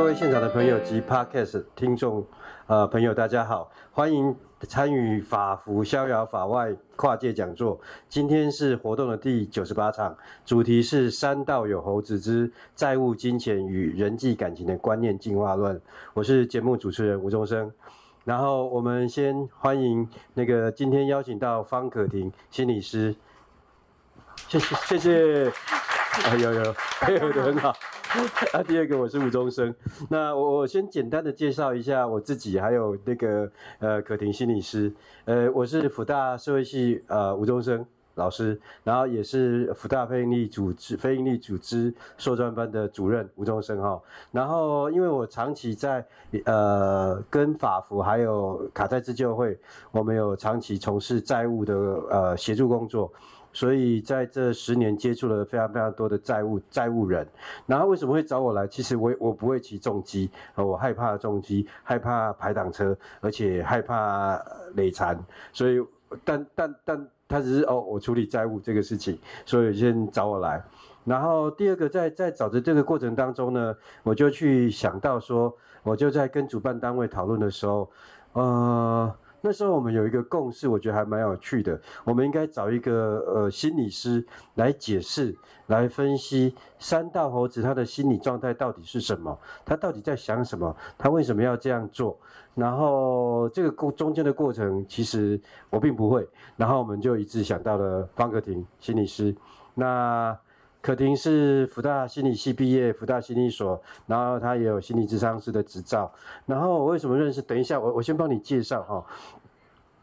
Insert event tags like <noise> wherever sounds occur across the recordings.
各位现场的朋友及 Podcast 听众，呃，朋友大家好，欢迎参与法服逍遥法外跨界讲座。今天是活动的第九十八场，主题是山道有猴子之债务、金钱与人际感情的观念进化论。我是节目主持人吴宗生。然后我们先欢迎那个今天邀请到方可婷心理师，谢谢谢谢，啊有有配合得很好。<laughs> 啊，第二个我是吴宗生，那我我先简单的介绍一下我自己，还有那个呃可婷心理师，呃我是福大社会系呃吴宗生老师，然后也是福大非营利组织非营利组织硕专班的主任吴宗生哈，然后因为我长期在呃跟法服还有卡债自救会，我们有长期从事债务的呃协助工作。所以在这十年接触了非常非常多的债务债务人，然后为什么会找我来？其实我我不会骑重机，我害怕重机，害怕排挡车，而且害怕累残，所以但但但他只是哦，我处理债务这个事情，所以先找我来。然后第二个在在找的这个过程当中呢，我就去想到说，我就在跟主办单位讨论的时候，呃。那时候我们有一个共识，我觉得还蛮有趣的。我们应该找一个呃心理师来解释、来分析三道猴子他的心理状态到底是什么，他到底在想什么，他为什么要这样做。然后这个过中间的过程，其实我并不会。然后我们就一致想到了方格婷心理师。那可婷是福大心理系毕业，福大心理所，然后他也有心理咨商师的执照。然后我为什么认识？等一下，我我先帮你介绍哈。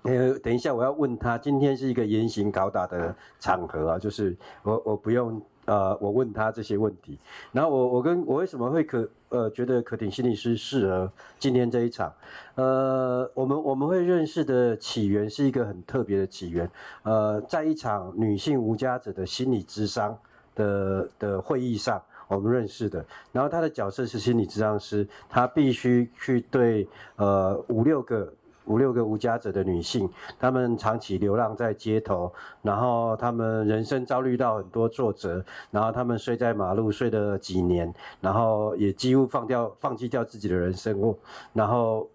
呃，等一下我要问他，今天是一个严刑拷打的场合啊，就是我我不用呃，我问他这些问题。然后我我跟我为什么会可呃觉得可婷心理师适合今天这一场？呃，我们我们会认识的起源是一个很特别的起源，呃，在一场女性无家者的心理咨商。的的会议上，我们认识的。然后他的角色是心理咨商师，他必须去对呃五六个五六个无家者的女性，她们长期流浪在街头，然后她们人生遭遇到很多挫折，然后她们睡在马路睡了几年，然后也几乎放掉放弃掉自己的人生活，然后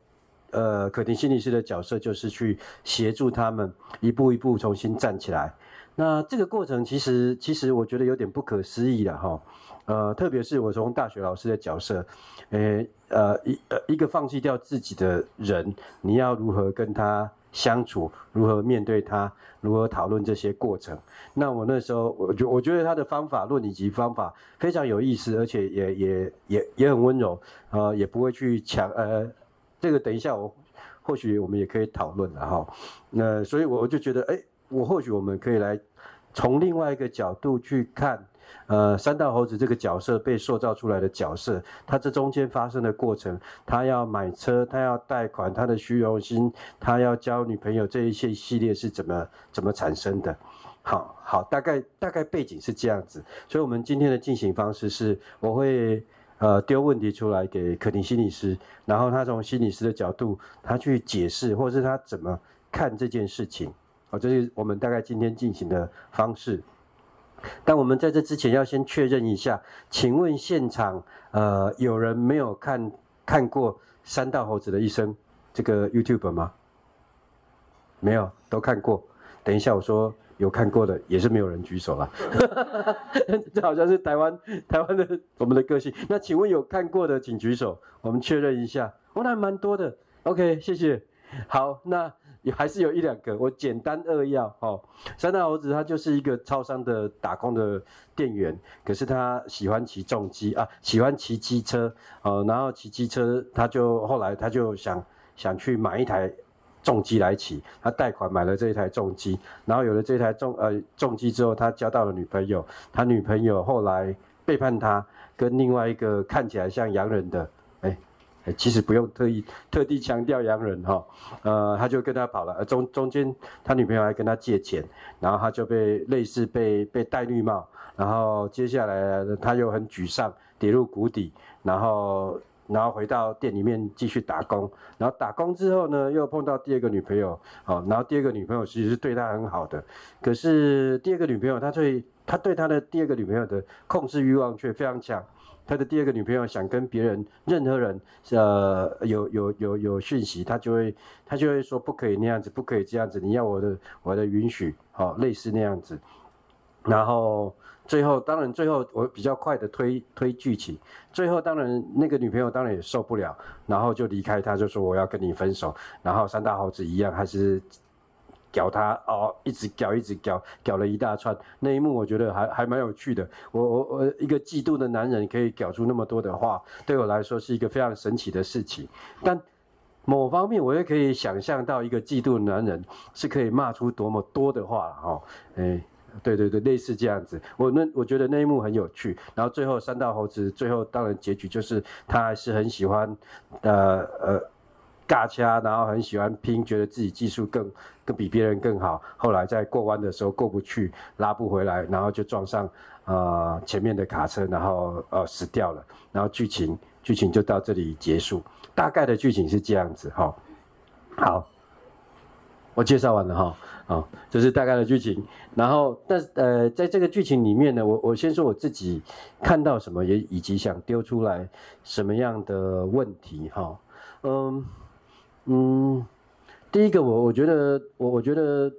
呃可婷心理师的角色就是去协助他们一步一步重新站起来。那这个过程其实其实我觉得有点不可思议了哈，呃，特别是我从大学老师的角色，诶，呃，一呃一个放弃掉自己的人，你要如何跟他相处，如何面对他，如何讨论这些过程？那我那时候，我觉我觉得他的方法论以及方法非常有意思，而且也也也也很温柔，呃，也不会去强，呃，这个等一下我或许我们也可以讨论了哈。那所以我就觉得，哎。我或许我们可以来从另外一个角度去看，呃，三道猴子这个角色被塑造出来的角色，他这中间发生的过程，他要买车，他要贷款，他的虚荣心，他要交女朋友，这一些系列是怎么怎么产生的？好好，大概大概背景是这样子，所以我们今天的进行方式是，我会呃丢问题出来给可婷心理师，然后他从心理师的角度，他去解释，或是他怎么看这件事情。好，这是我们大概今天进行的方式。但我们在这之前要先确认一下，请问现场呃有人没有看看过《三道猴子的一生》这个 YouTube 吗？没有，都看过。等一下我说有看过的，也是没有人举手了。<laughs> 这好像是台湾台湾的我们的个性。那请问有看过的请举手，我们确认一下。哦，那还蛮多的。OK，谢谢。好，那。也还是有一两个，我简单扼要哦。三大猴子他就是一个超商的打工的店员，可是他喜欢骑重机啊，喜欢骑机车哦。然后骑机车，他就后来他就想想去买一台重机来骑，他贷款买了这一台重机，然后有了这台重呃重机之后，他交到了女朋友，他女朋友后来背叛他，跟另外一个看起来像洋人的。其实不用特意特地强调洋人哈，呃，他就跟他跑了，中中间他女朋友还跟他借钱，然后他就被类似被被戴绿帽，然后接下来他又很沮丧，跌入谷底，然后然后回到店里面继续打工，然后打工之后呢，又碰到第二个女朋友，哦，然后第二个女朋友其实是对他很好的，可是第二个女朋友他最他对他的第二个女朋友的控制欲望却非常强。他的第二个女朋友想跟别人任何人呃有有有有讯息，他就会他就会说不可以那样子，不可以这样子，你要我的我的允许，好、哦，类似那样子。然后最后当然最后我比较快的推推剧情，最后当然那个女朋友当然也受不了，然后就离开他，就说我要跟你分手。然后三大猴子一样还是。屌他哦，一直屌，一直屌，屌了一大串。那一幕我觉得还还蛮有趣的。我我我一个嫉妒的男人可以屌出那么多的话，对我来说是一个非常神奇的事情。但某方面我也可以想象到，一个嫉妒的男人是可以骂出多么多的话了哈。哎，对对对，类似这样子。我那我觉得那一幕很有趣。然后最后三大猴子最后当然结局就是他还是很喜欢，呃呃。尬掐，然后很喜欢拼，觉得自己技术更更比别人更好。后来在过弯的时候过不去，拉不回来，然后就撞上呃前面的卡车，然后呃死掉了。然后剧情剧情就到这里结束，大概的剧情是这样子哈。好，我介绍完了哈，啊，这是大概的剧情。然后但是呃在这个剧情里面呢，我我先说我自己看到什么，也以及想丢出来什么样的问题哈，嗯。嗯，第一个我我觉得我我觉得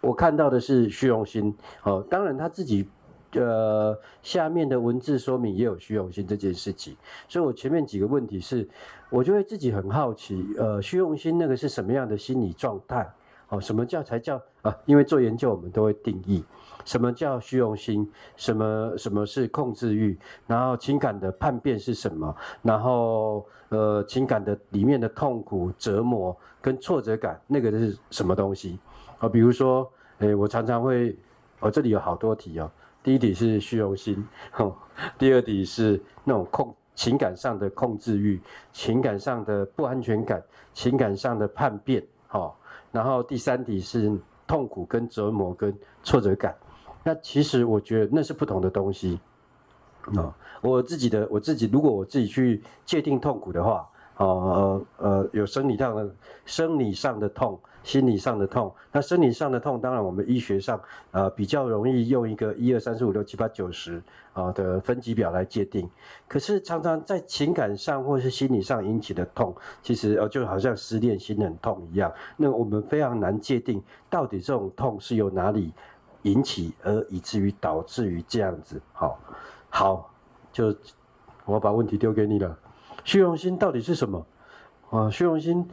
我看到的是虚荣心哦，当然他自己呃下面的文字说明也有虚荣心这件事情，所以我前面几个问题是，我就会自己很好奇，呃，虚荣心那个是什么样的心理状态？哦，什么叫才叫啊？因为做研究我们都会定义。什么叫虚荣心？什么什么是控制欲？然后情感的叛变是什么？然后呃，情感的里面的痛苦、折磨跟挫折感，那个是什么东西？啊，比如说，诶，我常常会，我这里有好多题哦。第一题是虚荣心，哦，第二题是那种控情感上的控制欲，情感上的不安全感，情感上的叛变，哦，然后第三题是痛苦跟折磨跟挫折感。那其实我觉得那是不同的东西，啊，我自己的我自己，如果我自己去界定痛苦的话，呃呃，有生理上的生理上的痛，心理上的痛。那生理上的痛，当然我们医学上呃比较容易用一个一二三四五六七八九十啊的分级表来界定。可是常常在情感上或是心理上引起的痛，其实呃就好像失恋心很痛一样。那我们非常难界定到底这种痛是由哪里。引起而以至于导致于这样子，好，好，就我把问题丢给你了。虚荣心到底是什么？啊，虚荣心，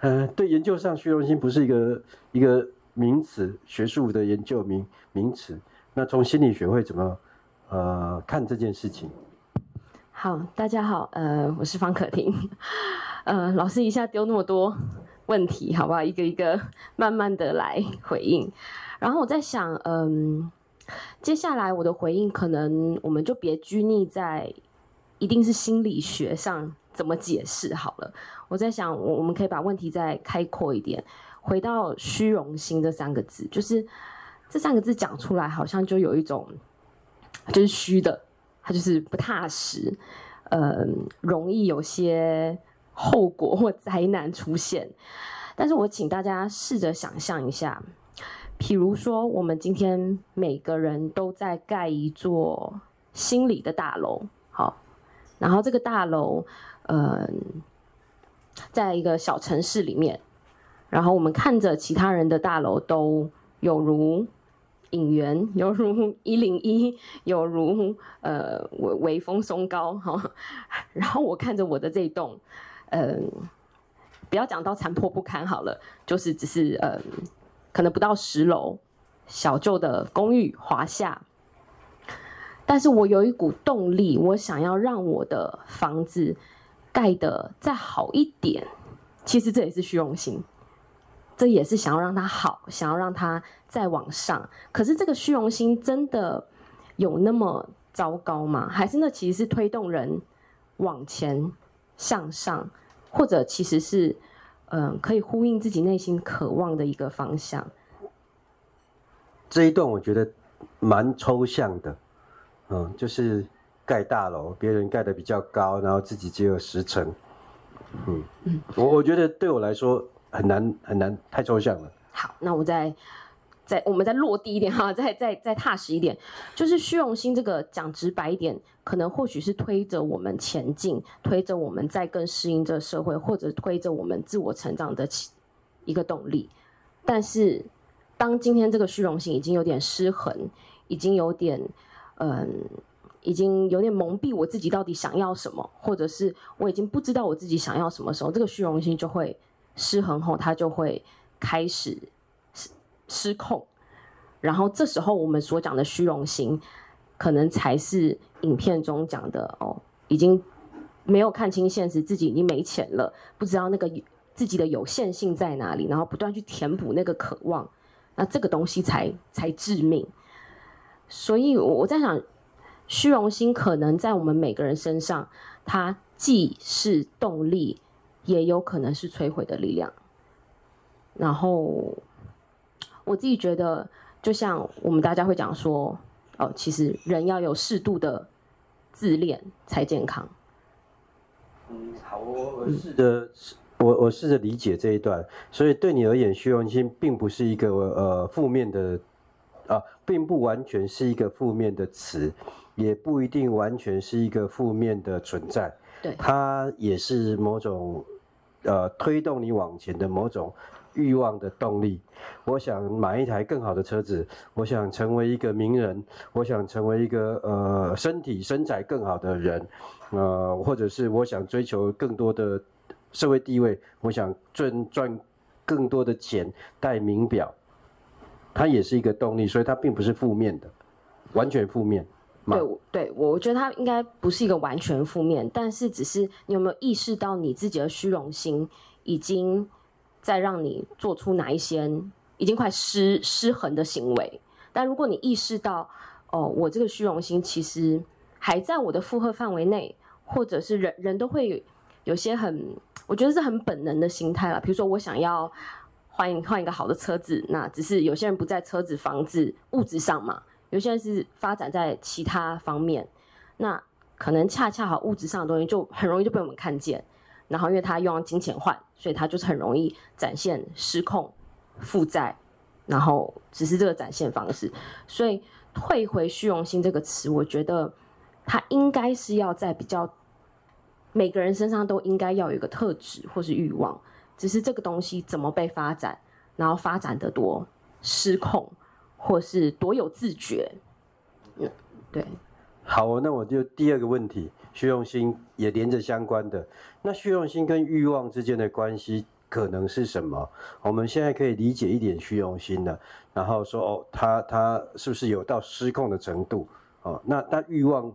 呃，对研究上虚荣心不是一个一个名词，学术的研究名名词。那从心理学会怎么呃看这件事情？好，大家好，呃，我是方可婷，呃，老师一下丢那么多问题，好不好？一个一个慢慢的来回应。然后我在想，嗯，接下来我的回应可能我们就别拘泥在一定是心理学上怎么解释好了。我在想，我我们可以把问题再开阔一点，回到虚荣心这三个字，就是这三个字讲出来，好像就有一种就是虚的，它就是不踏实，嗯，容易有些后果或灾难出现。但是我请大家试着想象一下。譬如说，我们今天每个人都在盖一座心理的大楼，好，然后这个大楼，嗯，在一个小城市里面，然后我们看着其他人的大楼都有如影园，有如一零一，有如呃微微风松高哈，然后我看着我的这栋，嗯，不要讲到残破不堪好了，就是只是嗯。可能不到十楼，小旧的公寓华夏，但是我有一股动力，我想要让我的房子盖得再好一点。其实这也是虚荣心，这也是想要让它好，想要让它再往上。可是这个虚荣心真的有那么糟糕吗？还是那其实是推动人往前向上，或者其实是？嗯，可以呼应自己内心渴望的一个方向。这一段我觉得蛮抽象的，嗯，就是盖大楼，别人盖的比较高，然后自己只有十层，嗯嗯，我我觉得对我来说很难很难，太抽象了。好，那我再再我们再落地一点哈，<laughs> 再再再踏实一点，就是虚荣心这个讲直白一点，可能或许是推着我们前进，推着我们在更适应这社会，或者推着我们自我成长的一个动力。但是，当今天这个虚荣心已经有点失衡，已经有点嗯，已经有点蒙蔽我自己到底想要什么，或者是我已经不知道我自己想要什么时候，这个虚荣心就会失衡后，它就会开始。失控，然后这时候我们所讲的虚荣心，可能才是影片中讲的哦，已经没有看清现实，自己已经没钱了，不知道那个自己的有限性在哪里，然后不断去填补那个渴望，那这个东西才才致命。所以我在想，虚荣心可能在我们每个人身上，它既是动力，也有可能是摧毁的力量。然后。我自己觉得，就像我们大家会讲说，哦，其实人要有适度的自恋才健康。嗯，好，我我试着，我我试着理解这一段。所以对你而言，虚荣心并不是一个呃负面的，啊，并不完全是一个负面的词，也不一定完全是一个负面的存在。对，它也是某种呃推动你往前的某种。欲望的动力，我想买一台更好的车子，我想成为一个名人，我想成为一个呃身体身材更好的人，呃，或者是我想追求更多的社会地位，我想赚赚更多的钱，戴名表，它也是一个动力，所以它并不是负面的，完全负面。对，对，我觉得它应该不是一个完全负面，但是只是你有没有意识到你自己的虚荣心已经。再让你做出哪一些已经快失失衡的行为，但如果你意识到，哦，我这个虚荣心其实还在我的负荷范围内，或者是人人都会有些很，我觉得是很本能的心态了。比如说，我想要换换一个好的车子，那只是有些人不在车子、房子、物质上嘛，有些人是发展在其他方面，那可能恰恰好物质上的东西就很容易就被我们看见。然后，因为他用金钱换，所以他就是很容易展现失控、负债，然后只是这个展现方式。所以，退回虚荣心这个词，我觉得它应该是要在比较每个人身上都应该要有一个特质或是欲望，只是这个东西怎么被发展，然后发展的多失控，或是多有自觉。嗯，对。好，那我就第二个问题。虚荣心也连着相关的，那虚荣心跟欲望之间的关系可能是什么？我们现在可以理解一点虚荣心了，然后说哦，他他是不是有到失控的程度？哦，那那欲望，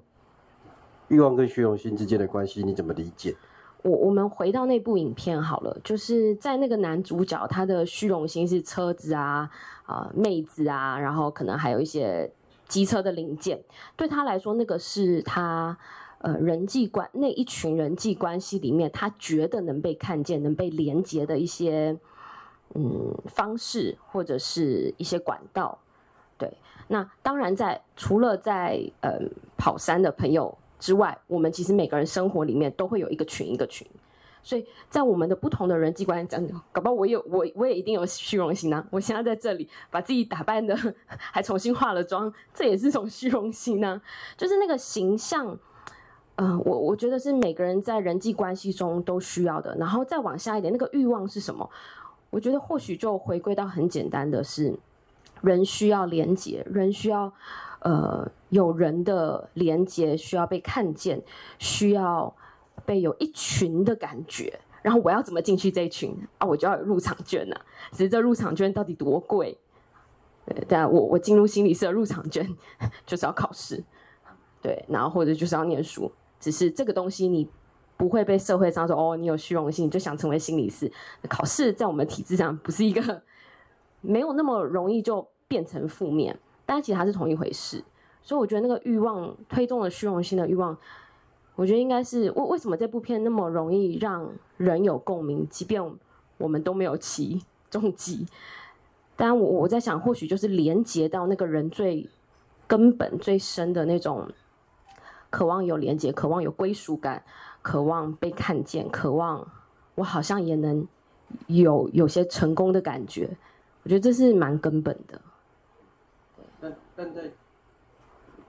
欲望跟虚荣心之间的关系你怎么理解？我我们回到那部影片好了，就是在那个男主角他的虚荣心是车子啊啊、妹子啊，然后可能还有一些机车的零件，对他来说那个是他。呃，人际关那一群人际关系里面，他觉得能被看见、能被连接的一些嗯方式，或者是一些管道。对，那当然在除了在呃跑山的朋友之外，我们其实每个人生活里面都会有一个群一个群，所以在我们的不同的人际关系中，搞不好我有我我也一定有虚荣心啊！我现在在这里把自己打扮的 <laughs> 还重新化了妆，这也是一种虚荣心啊！就是那个形象。嗯、我我觉得是每个人在人际关系中都需要的。然后再往下一点，那个欲望是什么？我觉得或许就回归到很简单的是，人需要连接，人需要呃有人的连接，需要被看见，需要被有一群的感觉。然后我要怎么进去这一群啊？我就要有入场券呢、啊。只是这入场券到底多贵？对，但我我进入心理社入场券 <laughs> 就是要考试，对，然后或者就是要念书。只是这个东西，你不会被社会上说哦，你有虚荣心，你就想成为心理师。考试在我们体制上不是一个没有那么容易就变成负面，但其实它是同一回事。所以我觉得那个欲望推动了虚荣心的欲望，我觉得应该是为为什么这部片那么容易让人有共鸣，即便我们都没有骑 <laughs> 重机。但，我我在想，或许就是连接到那个人最根本、最深的那种。渴望有连接，渴望有归属感，渴望被看见，渴望我好像也能有有些成功的感觉。我觉得这是蛮根本的。但但在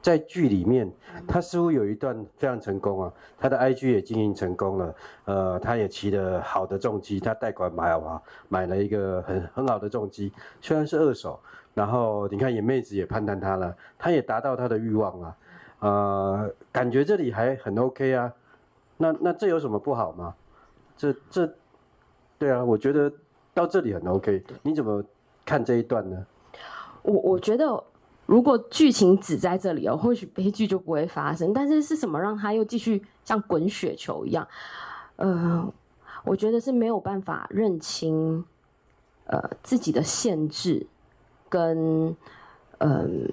在剧里面，他似乎有一段非常成功啊，他的 IG 也经营成功了，呃，他也骑了好的重机，他贷款买啊，买了一个很很好的重机，虽然是二手，然后你看野妹子也判断他了，他也达到他的欲望啊，呃，感觉这里还很 OK 啊，那那这有什么不好吗？这这，对啊，我觉得到这里很 OK，你怎么看这一段呢？我我觉得。如果剧情只在这里哦，或许悲剧就不会发生。但是是什么让他又继续像滚雪球一样？呃，我觉得是没有办法认清呃自己的限制，跟嗯、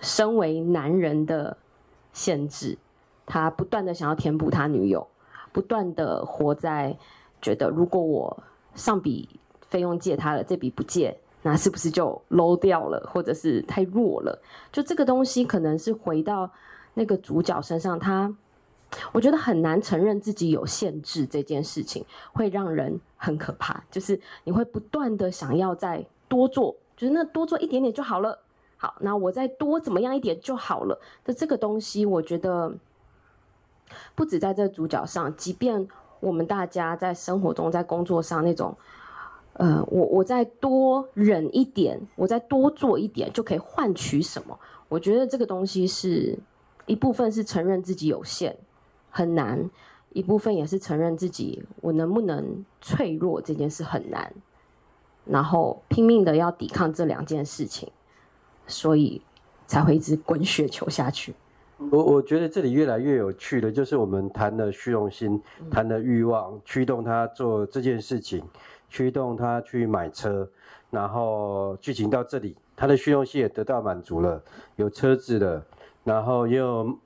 身为男人的限制。他不断的想要填补他女友，不断的活在觉得如果我上笔费用借他了，这笔不借。那是不是就 low 掉了，或者是太弱了？就这个东西可能是回到那个主角身上，他我觉得很难承认自己有限制这件事情，会让人很可怕。就是你会不断的想要再多做，就是那多做一点点就好了。好，那我再多怎么样一点就好了。那这个东西，我觉得不止在这主角上，即便我们大家在生活中、在工作上那种。呃，我我再多忍一点，我再多做一点，就可以换取什么？我觉得这个东西是一部分是承认自己有限，很难；一部分也是承认自己我能不能脆弱这件事很难，然后拼命的要抵抗这两件事情，所以才会一直滚雪球下去。我我觉得这里越来越有趣的，就是我们谈了虚荣心，谈了欲望，驱动他做这件事情。驱动他去买车，然后剧情到这里，他的虚荣心也得到满足了，有车子了，然后也有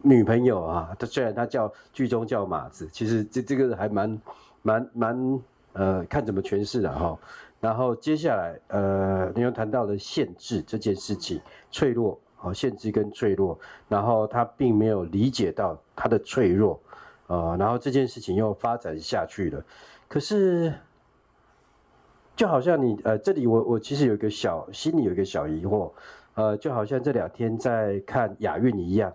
女朋友啊。他虽然他叫剧中叫马子，其实这这个还蛮蛮蛮呃，看怎么诠释的哈。然后接下来呃，你又谈到了限制这件事情，脆弱啊，限制跟脆弱，然后他并没有理解到他的脆弱，呃，然后这件事情又发展下去了，可是。就好像你呃，这里我我其实有一个小心里有一个小疑惑，呃，就好像这两天在看亚运一样，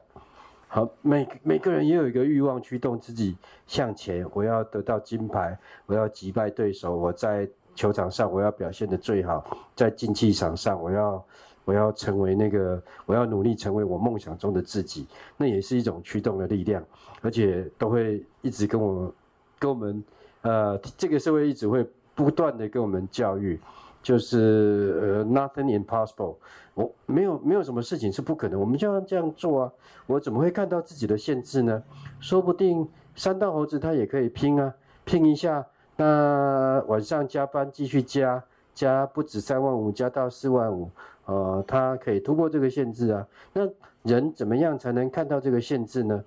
好，每每个人也有一个欲望驱动自己向前，我要得到金牌，我要击败对手，我在球场上我要表现的最好，在竞技场上我要我要成为那个，我要努力成为我梦想中的自己，那也是一种驱动的力量，而且都会一直跟我跟我们呃，这个社会一直会。不断的跟我们教育，就是呃，nothing impossible，我没有没有什么事情是不可能，我们就要这样做啊。我怎么会看到自己的限制呢？说不定三道猴子他也可以拼啊，拼一下，那晚上加班继续加，加不止三万五，加到四万五，呃，他可以突破这个限制啊。那人怎么样才能看到这个限制呢？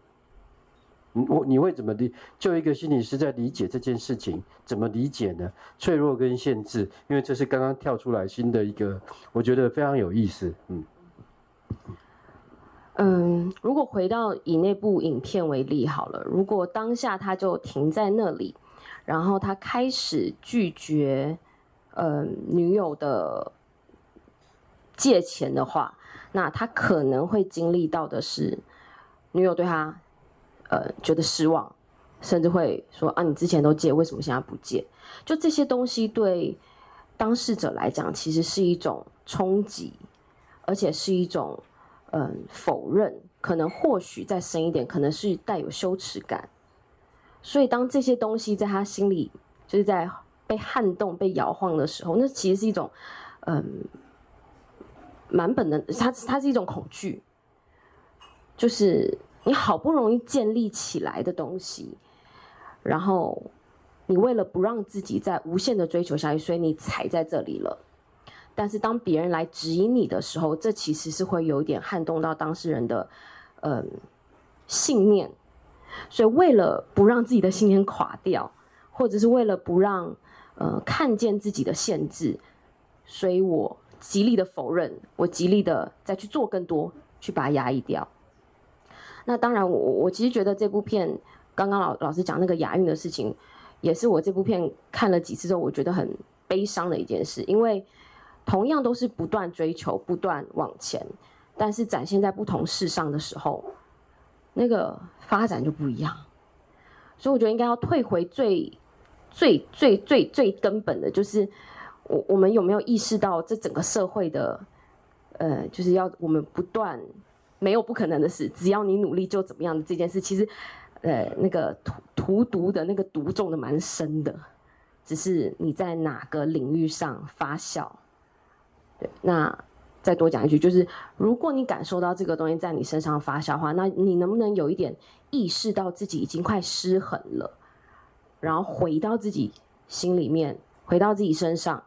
我你会怎么理？就一个心理师在理解这件事情，怎么理解呢？脆弱跟限制，因为这是刚刚跳出来新的一个，我觉得非常有意思。嗯嗯，如果回到以那部影片为例好了，如果当下他就停在那里，然后他开始拒绝，嗯，女友的借钱的话，那他可能会经历到的是，女友对他。呃，觉得失望，甚至会说啊，你之前都借，为什么现在不借？就这些东西对当事者来讲，其实是一种冲击，而且是一种嗯、否认，可能或许再深一点，可能是带有羞耻感。所以当这些东西在他心里就是在被撼动、被摇晃的时候，那其实是一种嗯蛮本能，它它是一种恐惧，就是。你好不容易建立起来的东西，然后你为了不让自己再无限的追求下去，所以你踩在这里了。但是当别人来指引你的时候，这其实是会有一点撼动到当事人的嗯、信念。所以为了不让自己的信念垮掉，或者是为了不让呃看见自己的限制，所以我极力的否认，我极力的再去做更多，去把它压抑掉。那当然我，我其实觉得这部片，刚刚老老师讲那个押韵的事情，也是我这部片看了几次之后，我觉得很悲伤的一件事。因为同样都是不断追求、不断往前，但是展现在不同事上的时候，那个发展就不一样。所以我觉得应该要退回最、最、最、最、最根本的，就是我我们有没有意识到这整个社会的，呃，就是要我们不断没有不可能的事，只要你努力就怎么样的这件事，其实，呃，那个荼荼毒的那个毒种的蛮深的，只是你在哪个领域上发酵。对，那再多讲一句，就是如果你感受到这个东西在你身上发酵的话，那你能不能有一点意识到自己已经快失衡了，然后回到自己心里面，回到自己身上，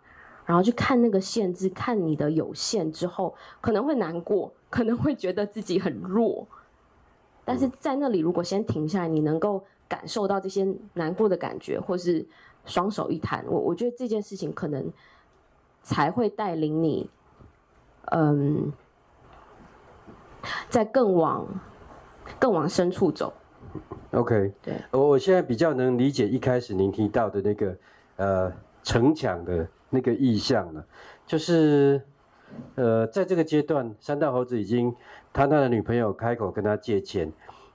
然后去看那个限制，看你的有限之后，可能会难过，可能会觉得自己很弱，但是在那里如果先停下来，你能够感受到这些难过的感觉，或是双手一摊，我我觉得这件事情可能。才会带领你，嗯，在更往更往深处走。OK，对，我我现在比较能理解一开始您提到的那个呃城墙的那个意象了，就是呃在这个阶段，三道猴子已经他他的女朋友开口跟他借钱，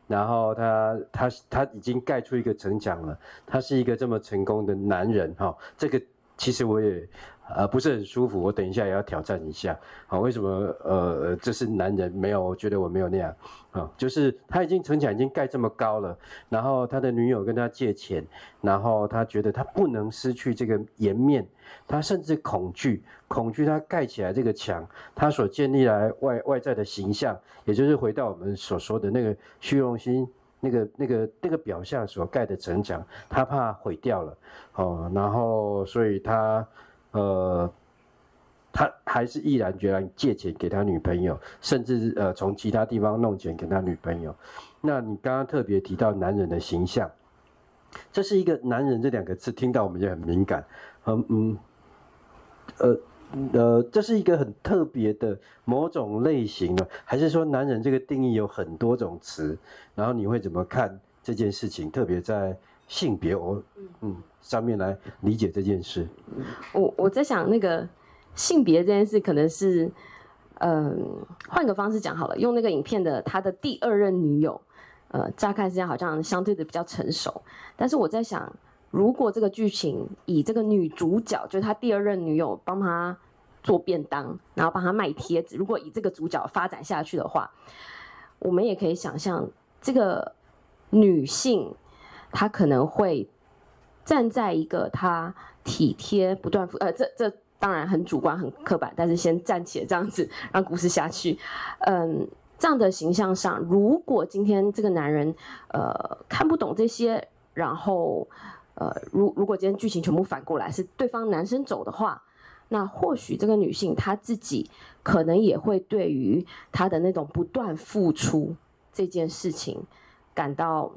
然后他他他已经盖出一个城墙了，他是一个这么成功的男人哈，这个其实我也。呃，不是很舒服，我等一下也要挑战一下。好，为什么？呃，这是男人没有，我觉得我没有那样。啊，就是他已经城墙已经盖这么高了，然后他的女友跟他借钱，然后他觉得他不能失去这个颜面，他甚至恐惧，恐惧他盖起来这个墙，他所建立来外外在的形象，也就是回到我们所说的那个虚荣心，那个那个那个表象所盖的城墙，他怕毁掉了。哦，然后所以他。呃，他还是毅然决然借钱给他女朋友，甚至呃从其他地方弄钱给他女朋友。那你刚刚特别提到男人的形象，这是一个“男人”这两个字，听到我们也很敏感。嗯嗯，呃呃，这是一个很特别的某种类型的，还是说男人这个定义有很多种词？然后你会怎么看这件事情？特别在。性别，我嗯上面来理解这件事。我我在想，那个性别这件事，可能是嗯换个方式讲好了，用那个影片的他的第二任女友，呃，乍看之下好像相对的比较成熟。但是我在想，如果这个剧情以这个女主角，就是他第二任女友帮他做便当，然后帮他卖贴纸，如果以这个主角发展下去的话，我们也可以想象这个女性。他可能会站在一个他体贴不断付，呃，这这当然很主观很刻板，但是先暂且这样子让故事下去。嗯，这样的形象上，如果今天这个男人呃看不懂这些，然后呃，如如果今天剧情全部反过来是对方男生走的话，那或许这个女性她自己可能也会对于她的那种不断付出这件事情感到。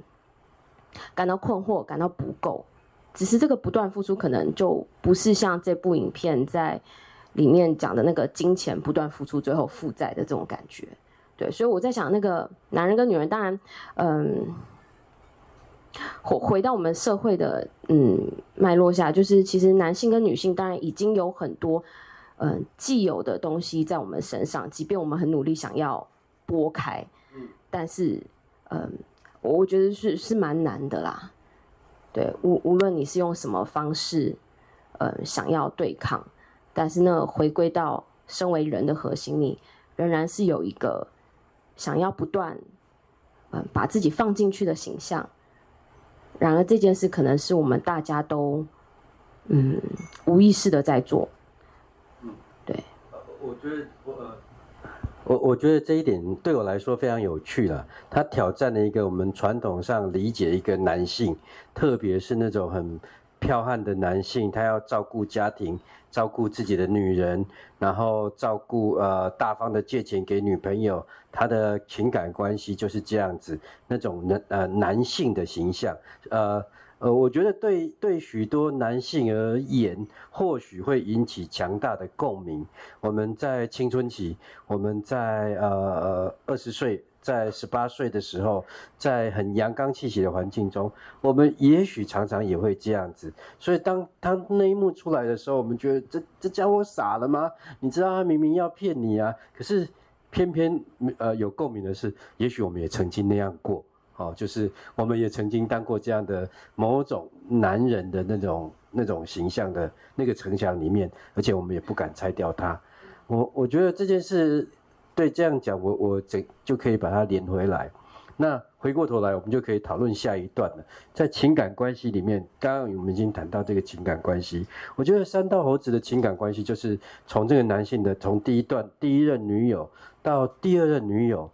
感到困惑，感到不够，只是这个不断付出，可能就不是像这部影片在里面讲的那个金钱不断付出，最后负债的这种感觉。对，所以我在想，那个男人跟女人，当然，嗯，回回到我们社会的嗯脉络下，就是其实男性跟女性，当然已经有很多嗯既有的东西在我们身上，即便我们很努力想要拨开，但是嗯。我觉得是是蛮难的啦，对，无无论你是用什么方式，呃，想要对抗，但是呢，回归到身为人的核心，你仍然是有一个想要不断，嗯、呃，把自己放进去的形象。然而这件事可能是我们大家都，嗯，无意识的在做。嗯，对。我觉得我呃。我我觉得这一点对我来说非常有趣了。他挑战了一个我们传统上理解一个男性，特别是那种很彪悍的男性，他要照顾家庭，照顾自己的女人，然后照顾呃大方的借钱给女朋友，他的情感关系就是这样子，那种男呃男性的形象，呃。呃，我觉得对对许多男性而言，或许会引起强大的共鸣。我们在青春期，我们在呃二十岁在十八岁的时候，在很阳刚气息的环境中，我们也许常常也会这样子。所以当他那一幕出来的时候，我们觉得这这家伙傻了吗？你知道他明明要骗你啊，可是偏偏呃有共鸣的是，也许我们也曾经那样过，哦，就是我们也曾经当过这样的某种男人的那种那种形象的那个城墙里面，而且我们也不敢拆掉它。我我觉得这件事。对，这样讲，我我这就可以把它连回来。那回过头来，我们就可以讨论下一段了。在情感关系里面，刚刚我们已经谈到这个情感关系。我觉得三道猴子的情感关系，就是从这个男性的从第一段第一任女友到第二任女友，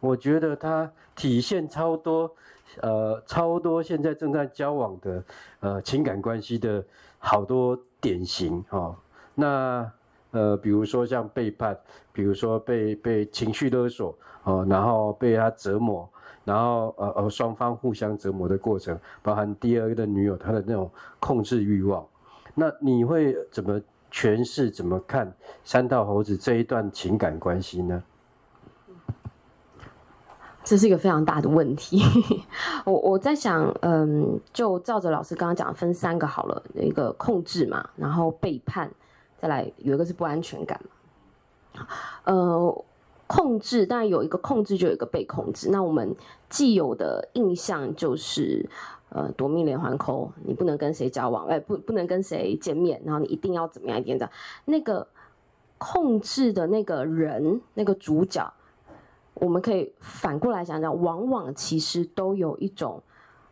我觉得他体现超多，呃，超多现在正在交往的呃情感关系的好多典型哦。那。呃，比如说像背叛，比如说被被情绪勒索，哦，然后被他折磨，然后呃呃双方互相折磨的过程，包含第二个女友她的那种控制欲望，那你会怎么诠释、怎么看三道猴子这一段情感关系呢？这是一个非常大的问题。<laughs> 我我在想，嗯，就照着老师刚刚讲，分三个好了，一个控制嘛，然后背叛。再来有一个是不安全感，呃，控制但有一个控制就有一个被控制。那我们既有的印象就是，呃，夺命连环扣，你不能跟谁交往，哎，不不能跟谁见面，然后你一定要怎么样一点的。那个控制的那个人，那个主角，我们可以反过来想想，往往其实都有一种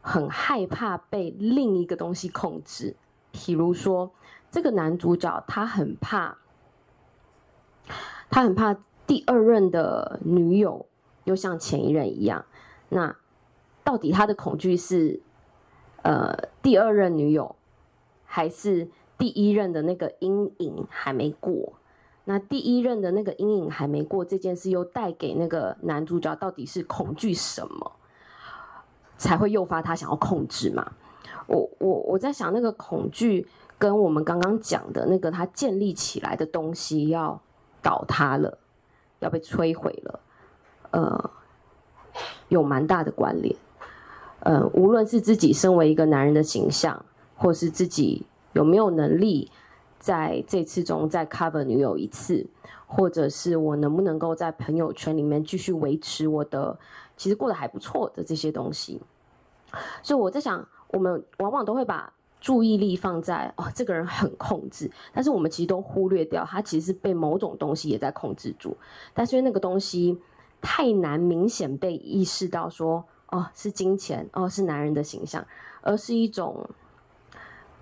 很害怕被另一个东西控制，比如说。这个男主角他很怕，他很怕第二任的女友又像前一任一样。那到底他的恐惧是呃第二任女友，还是第一任的那个阴影还没过？那第一任的那个阴影还没过这件事，又带给那个男主角到底是恐惧什么，才会诱发他想要控制嘛？我我我在想那个恐惧。跟我们刚刚讲的那个他建立起来的东西要倒塌了，要被摧毁了，呃，有蛮大的关联。呃，无论是自己身为一个男人的形象，或是自己有没有能力在这次中再 cover 女友一次，或者是我能不能够在朋友圈里面继续维持我的其实过得还不错的这些东西。所以我在想，我们往往都会把。注意力放在哦，这个人很控制，但是我们其实都忽略掉，他其实是被某种东西也在控制住，但是因为那个东西太难明显被意识到，说哦是金钱，哦是男人的形象，而是一种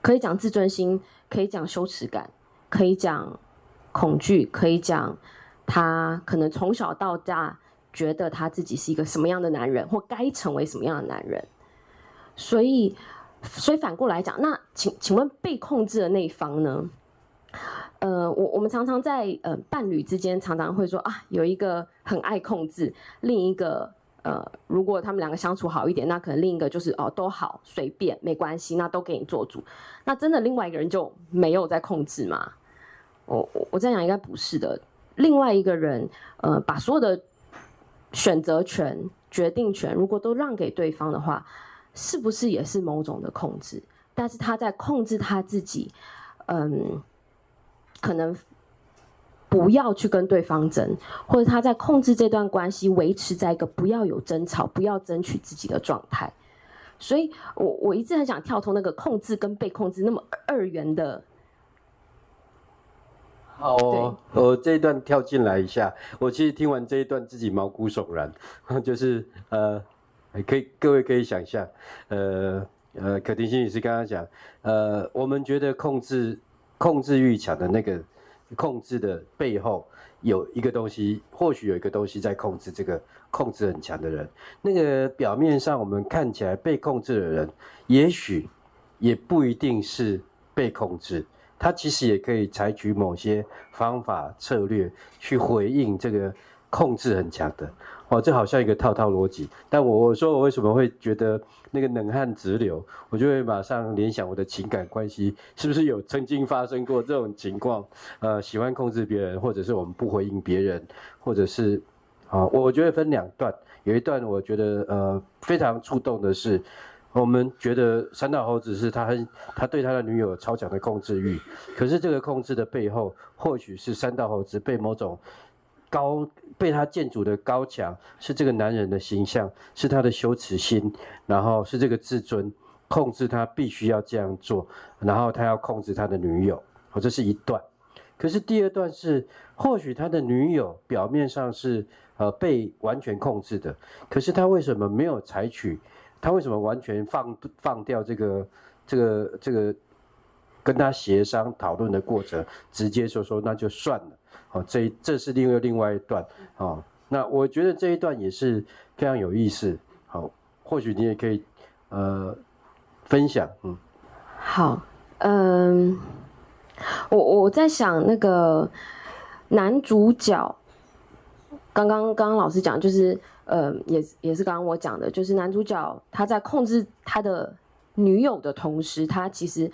可以讲自尊心，可以讲羞耻感，可以讲恐惧，可以讲他可能从小到大觉得他自己是一个什么样的男人，或该成为什么样的男人，所以。所以反过来讲，那请请问被控制的那一方呢？呃，我我们常常在呃伴侣之间常常会说啊，有一个很爱控制，另一个呃，如果他们两个相处好一点，那可能另一个就是哦都好随便没关系，那都给你做主。那真的另外一个人就没有在控制吗？我我我这样讲应该不是的。另外一个人呃，把所有的选择权、决定权，如果都让给对方的话。是不是也是某种的控制？但是他在控制他自己，嗯，可能不要去跟对方争，或者他在控制这段关系，维持在一个不要有争吵、不要争取自己的状态。所以我我一直很想跳脱那个控制跟被控制那么二元的。好哦，我这一段跳进来一下，我其实听完这一段自己毛骨悚然，<laughs> 就是呃。可以，各位可以想象，呃呃，可婷心理师刚刚讲，呃，我们觉得控制控制欲强的那个控制的背后有一个东西，或许有一个东西在控制这个控制很强的人。那个表面上我们看起来被控制的人，也许也不一定是被控制，他其实也可以采取某些方法策略去回应这个控制很强的。哦，这好像一个套套逻辑，但我我说我为什么会觉得那个冷汗直流，我就会马上联想我的情感关系是不是有曾经发生过这种情况？呃，喜欢控制别人，或者是我们不回应别人，或者是好，我我觉得分两段，有一段我觉得呃非常触动的是，我们觉得三道猴子是他很他对他的女友超强的控制欲，可是这个控制的背后，或许是三道猴子被某种高被他建筑的高墙，是这个男人的形象，是他的羞耻心，然后是这个自尊控制他必须要这样做，然后他要控制他的女友，哦，这是一段。可是第二段是，或许他的女友表面上是呃被完全控制的，可是他为什么没有采取？他为什么完全放放掉这个这个这个跟他协商讨论的过程，直接说说那就算了。好，这这是另外另外一段。好，那我觉得这一段也是非常有意思。好，或许你也可以呃分享。嗯，好，嗯。我我在想那个男主角，刚刚刚刚老师讲就是，呃，也也是刚刚我讲的，就是男主角他在控制他的女友的同时，他其实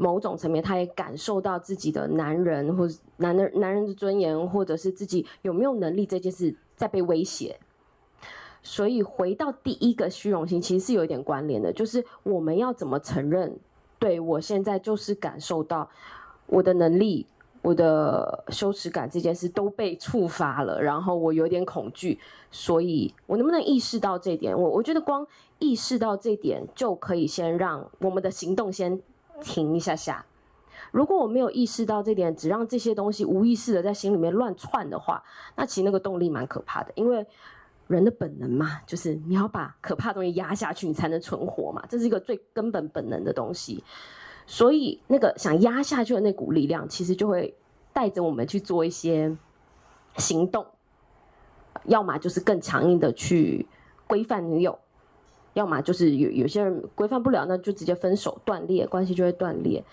某种层面他也感受到自己的男人或者男人男人的尊严，或者是自己有没有能力这件事在被威胁。所以回到第一个虚荣心，其实是有一点关联的，就是我们要怎么承认，对，我现在就是感受到。我的能力，我的羞耻感这件事都被触发了，然后我有点恐惧，所以我能不能意识到这点？我我觉得光意识到这点就可以先让我们的行动先停一下下。如果我没有意识到这点，只让这些东西无意识的在心里面乱窜的话，那其实那个动力蛮可怕的，因为人的本能嘛，就是你要把可怕的东西压下去，你才能存活嘛，这是一个最根本本能的东西。所以，那个想压下去的那股力量，其实就会带着我们去做一些行动，要么就是更强硬的去规范女友，要么就是有有些人规范不了，那就直接分手断裂，关系就会断裂。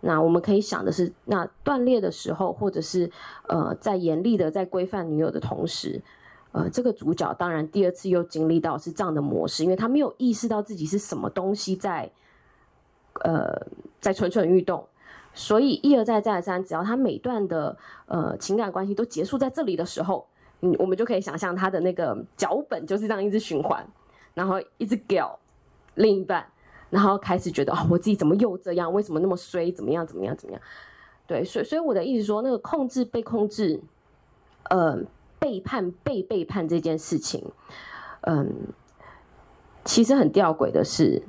那我们可以想的是，那断裂的时候，或者是呃，在严厉的在规范女友的同时，呃，这个主角当然第二次又经历到是这样的模式，因为他没有意识到自己是什么东西在。呃，在蠢蠢欲动，所以一而再再而三，只要他每段的呃情感关系都结束在这里的时候，嗯，我们就可以想象他的那个脚本就是这样一直循环，然后一直搞另一半，然后开始觉得哦，我自己怎么又这样？为什么那么衰？怎么样？怎么样？怎么样？对，所以所以我的意思说，那个控制被控制，呃，背叛被背叛这件事情，嗯，其实很吊诡的是，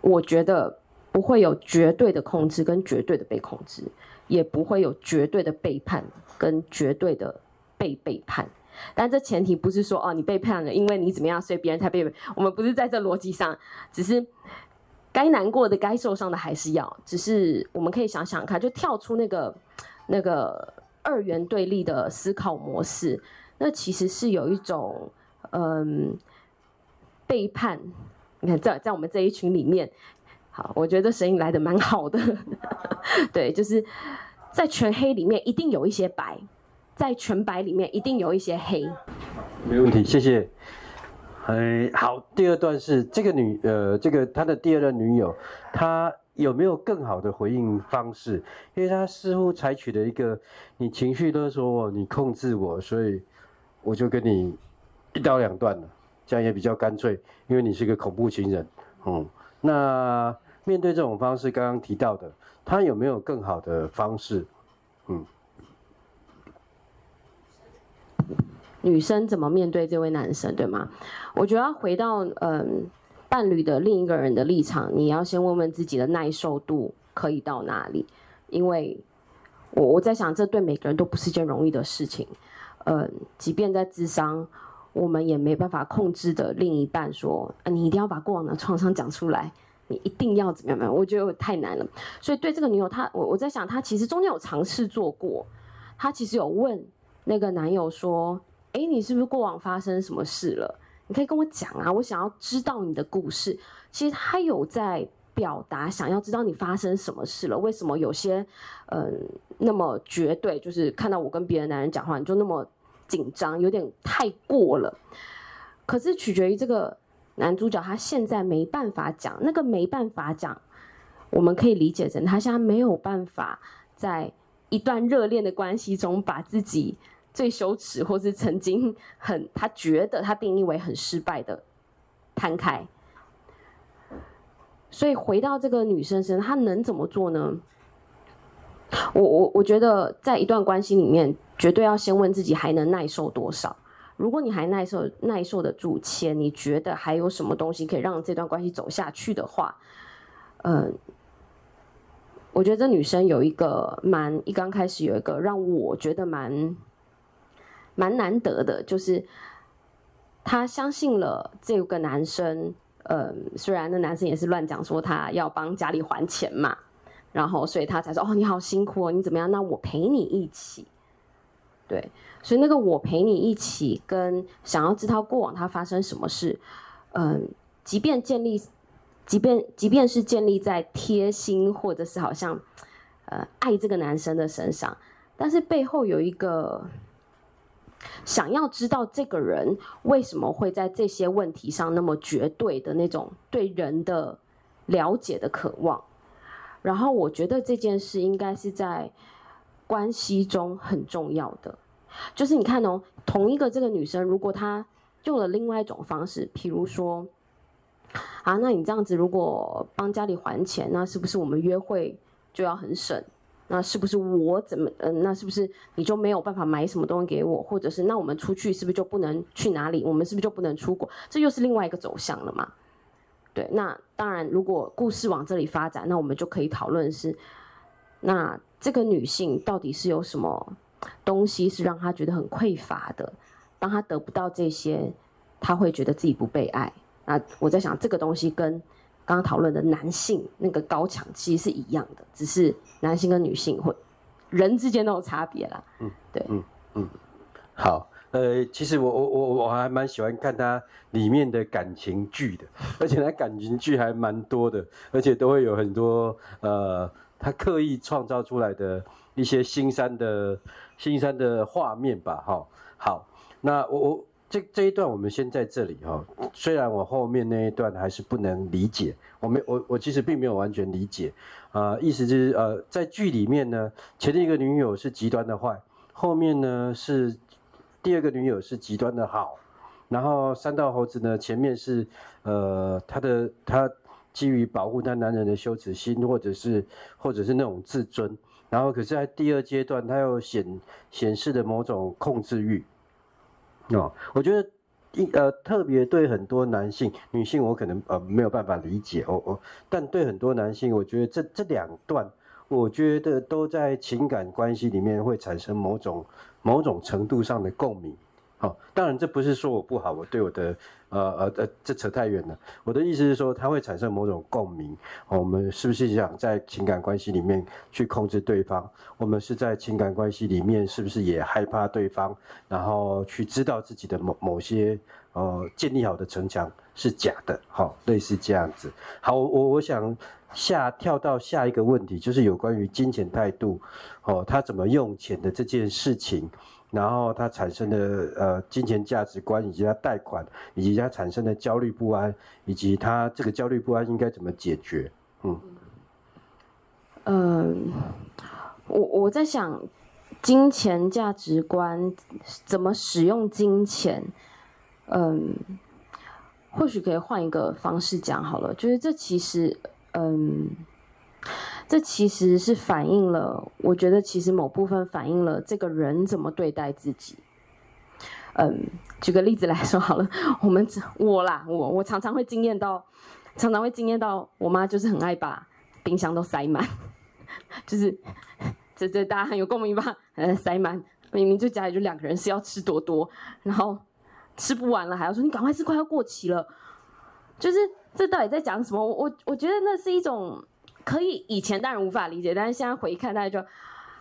我觉得。不会有绝对的控制跟绝对的被控制，也不会有绝对的背叛跟绝对的被背叛。但这前提不是说哦，你背叛了，因为你怎么样，所以别人才背叛。我们不是在这逻辑上，只是该难过的、该受伤的还是要。只是我们可以想想看，就跳出那个那个二元对立的思考模式，那其实是有一种嗯背叛。你看，在在我们这一群里面。好，我觉得声音来得蛮好的，<laughs> 对，就是在全黑里面一定有一些白，在全白里面一定有一些黑。没问题，谢谢。哎，好，第二段是这个女，呃，这个他的第二任女友，她有没有更好的回应方式？因为她似乎采取了一个，你情绪勒索我，你控制我，所以我就跟你一刀两断了，这样也比较干脆，因为你是个恐怖情人，嗯。那面对这种方式，刚刚提到的，他有没有更好的方式？女生怎么面对这位男生，对吗？我觉得要回到嗯伴侣的另一个人的立场，你要先问问自己的耐受度可以到哪里，因为我我在想，这对每个人都不是一件容易的事情。嗯，即便在智商。我们也没办法控制的另一半说，你一定要把过往的创伤讲出来，你一定要怎么样？没有，我觉得太难了。所以对这个女友，她我我在想，她其实中间有尝试做过，她其实有问那个男友说，哎，你是不是过往发生什么事了？你可以跟我讲啊，我想要知道你的故事。其实他有在表达，想要知道你发生什么事了，为什么有些嗯那么绝对，就是看到我跟别的男人讲话，你就那么。紧张有点太过了，可是取决于这个男主角他现在没办法讲，那个没办法讲，我们可以理解成他现在没有办法在一段热恋的关系中把自己最羞耻，或是曾经很他觉得他定义为很失败的摊开。所以回到这个女生身上，她能怎么做呢？我我我觉得在一段关系里面，绝对要先问自己还能耐受多少。如果你还耐受耐受得住，且你觉得还有什么东西可以让这段关系走下去的话，嗯，我觉得这女生有一个蛮一刚开始有一个让我觉得蛮蛮难得的，就是她相信了这个男生。嗯，虽然那男生也是乱讲说他要帮家里还钱嘛，然后所以他才说哦，你好辛苦哦，你怎么样？那我陪你一起。对，所以那个我陪你一起跟想要知道过往他发生什么事，嗯，即便建立，即便即便是建立在贴心或者是好像呃爱这个男生的身上，但是背后有一个。想要知道这个人为什么会在这些问题上那么绝对的那种对人的了解的渴望，然后我觉得这件事应该是在关系中很重要的。就是你看哦，同一个这个女生，如果她用了另外一种方式，譬如说，啊，那你这样子如果帮家里还钱，那是不是我们约会就要很省？那是不是我怎么嗯？那是不是你就没有办法买什么东西给我？或者是那我们出去是不是就不能去哪里？我们是不是就不能出国？这又是另外一个走向了嘛？对，那当然，如果故事往这里发展，那我们就可以讨论是，那这个女性到底是有什么东西是让她觉得很匮乏的？当她得不到这些，她会觉得自己不被爱。那我在想，这个东西跟。刚刚讨论的男性那个高墙其实是一样的，只是男性跟女性或人之间都有差别啦。嗯，对，嗯嗯，好，呃，其实我我我我还蛮喜欢看他里面的感情剧的，而且他感情剧还蛮多的，而且都会有很多呃，他刻意创造出来的一些新山的新山的画面吧。哈，好，那我我。这这一段我们先在这里哈，虽然我后面那一段还是不能理解，我没我我其实并没有完全理解，啊、意思就是呃，在剧里面呢，前一个女友是极端的坏，后面呢是第二个女友是极端的好，然后三道猴子呢前面是呃他的他基于保护他男人的羞耻心或者是或者是那种自尊，然后可是在第二阶段他又显显示的某种控制欲。哦，我觉得一呃特别对很多男性、女性，我可能呃没有办法理解哦哦，但对很多男性，我觉得这这两段，我觉得都在情感关系里面会产生某种某种程度上的共鸣。好，当然这不是说我不好，我对我的呃呃呃，这扯太远了。我的意思是说，它会产生某种共鸣。我们是不是想在情感关系里面去控制对方？我们是在情感关系里面是不是也害怕对方？然后去知道自己的某某些呃建立好的城墙是假的？好，类似这样子。好，我我想下跳到下一个问题，就是有关于金钱态度，哦，他怎么用钱的这件事情。然后他产生的呃金钱价值观，以及他贷款，以及他产生的焦虑不安，以及他这个焦虑不安应该怎么解决？嗯，嗯，我我在想，金钱价值观怎么使用金钱？嗯，或许可以换一个方式讲好了，就是这其实，嗯。这其实是反映了，我觉得其实某部分反映了这个人怎么对待自己。嗯，举个例子来说好了，我们我啦，我我常常会惊艳到，常常会惊艳到，我妈就是很爱把冰箱都塞满，<laughs> 就是这这大家很有共鸣吧？呃，塞满，明明就家里就两个人，是要吃多多，然后吃不完了还要说你赶快吃，快要过期了，就是这到底在讲什么？我我觉得那是一种。可以，以前当然无法理解，但是现在回看，大家就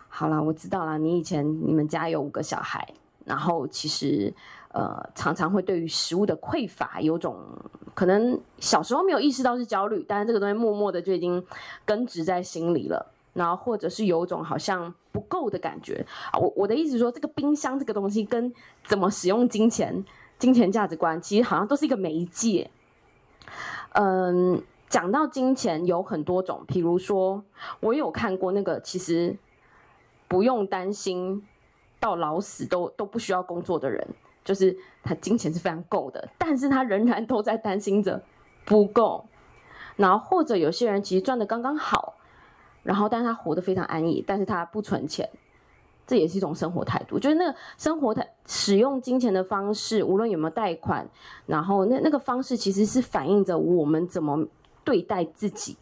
好了。我知道了，你以前你们家有五个小孩，然后其实呃常常会对于食物的匮乏有种可能小时候没有意识到是焦虑，但是这个东西默默的就已经根植在心里了。然后或者是有种好像不够的感觉。我我的意思是说，这个冰箱这个东西跟怎么使用金钱、金钱价值观，其实好像都是一个媒介。嗯。讲到金钱有很多种，比如说我有看过那个，其实不用担心到老死都都不需要工作的人，就是他金钱是非常够的，但是他仍然都在担心着不够。然后或者有些人其实赚得刚刚好，然后但是他活得非常安逸，但是他不存钱，这也是一种生活态度。就是那个生活态使用金钱的方式，无论有没有贷款，然后那那个方式其实是反映着我们怎么对待自己。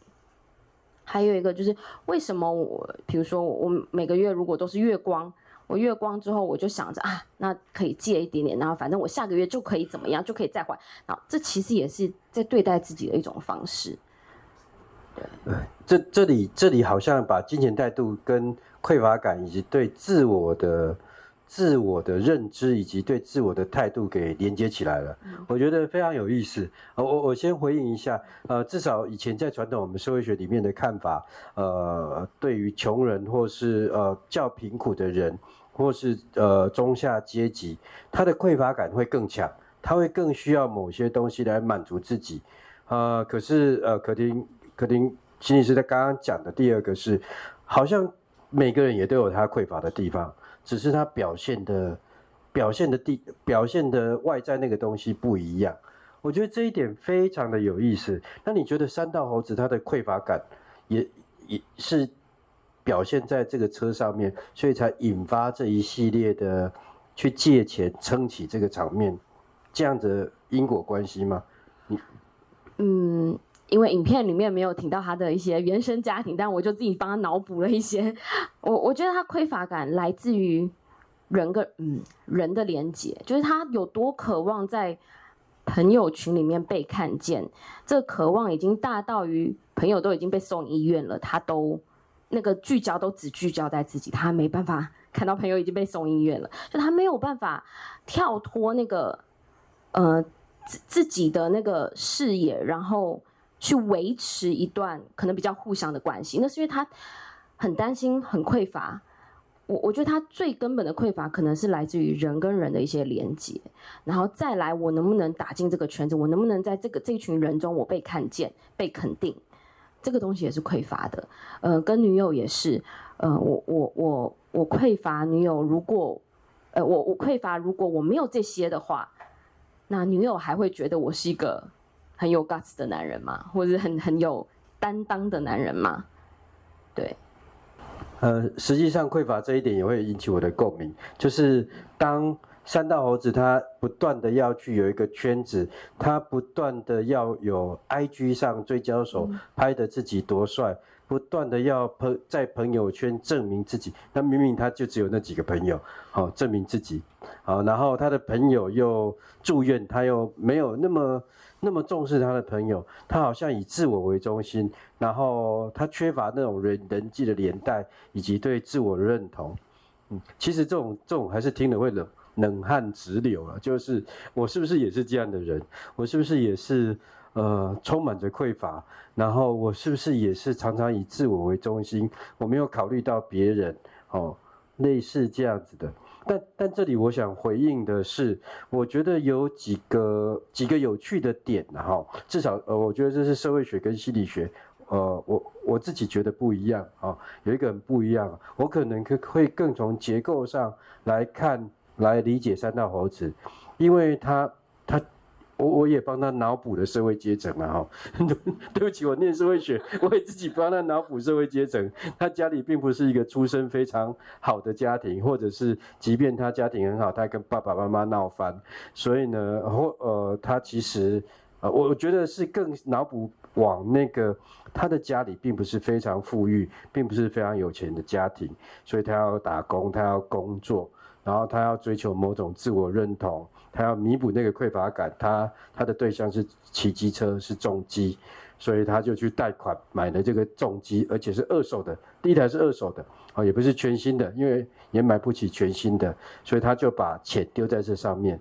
还有一个就是为什么我，比如说我每个月如果都是月光。我月光之后，我就想着啊，那可以借一点点，然后反正我下个月就可以怎么样，就可以再还。啊，这其实也是在对待自己的一种方式。对，这这里这里好像把金钱态度跟匮乏感以及对自我的自我的认知以及对自我的态度给连接起来了。嗯，我觉得非常有意思。我我先回应一下，呃，至少以前在传统我们社会学里面的看法，呃，对于穷人或是呃较贫苦的人。或是呃中下阶级，他的匮乏感会更强，他会更需要某些东西来满足自己。呃，可是呃，可婷可婷心理师在刚刚讲的第二个是，好像每个人也都有他匮乏的地方，只是他表现的表现的地表现的外在那个东西不一样。我觉得这一点非常的有意思。那你觉得三道猴子他的匮乏感也也是？表现在这个车上面，所以才引发这一系列的去借钱撑起这个场面，这样的因果关系吗？你嗯，因为影片里面没有提到他的一些原生家庭，但我就自己帮他脑补了一些。我我觉得他匮乏感来自于人跟嗯人的连接，就是他有多渴望在朋友群里面被看见，这渴望已经大到于朋友都已经被送医院了，他都。那个聚焦都只聚焦在自己，他没办法看到朋友已经被送医院了，就他没有办法跳脱那个呃自自己的那个视野，然后去维持一段可能比较互相的关系。那是因为他很担心、很匮乏。我我觉得他最根本的匮乏可能是来自于人跟人的一些连接，然后再来我能不能打进这个圈子，我能不能在这个这群人中我被看见、被肯定。这个东西也是匮乏的，呃，跟女友也是，呃，我我我我匮乏女友，如果，呃，我我匮乏，如果我没有这些的话，那女友还会觉得我是一个很有 guts 的男人吗？或者是很很有担当的男人吗？对，呃，实际上匮乏这一点也会引起我的共鸣，就是当。三道猴子，他不断的要去有一个圈子，他不断的要有 IG 上追焦手拍的自己多帅，不断的要朋在朋友圈证明自己。那明明他就只有那几个朋友，好证明自己，好，然后他的朋友又住院，他又没有那么那么重视他的朋友，他好像以自我为中心，然后他缺乏那种人人际的连带以及对自我的认同。嗯，其实这种这种还是听了会冷。冷汗直流了，就是我是不是也是这样的人？我是不是也是呃充满着匮乏？然后我是不是也是常常以自我为中心？我没有考虑到别人，哦，类似这样子的。但但这里我想回应的是，我觉得有几个几个有趣的点，哈、至少呃，我觉得这是社会学跟心理学，呃，我我自己觉得不一样啊、有一个很不一样，我可能可会更从结构上来看。来理解三道猴子，因为他他我我也帮他脑补了社会阶层了哈，<laughs> 对不起，我念社会学，我也自己帮他脑补社会阶层。他家里并不是一个出身非常好的家庭，或者是即便他家庭很好，他跟爸爸妈妈闹翻，所以呢，或呃他其实呃我觉得是更脑补往那个他的家里并不是非常富裕，并不是非常有钱的家庭，所以他要打工，他要工作。然后他要追求某种自我认同，他要弥补那个匮乏感。他他的对象是骑机车，是重机，所以他就去贷款买了这个重机，而且是二手的。第一台是二手的，啊，也不是全新的，因为也买不起全新的，所以他就把钱丢在这上面。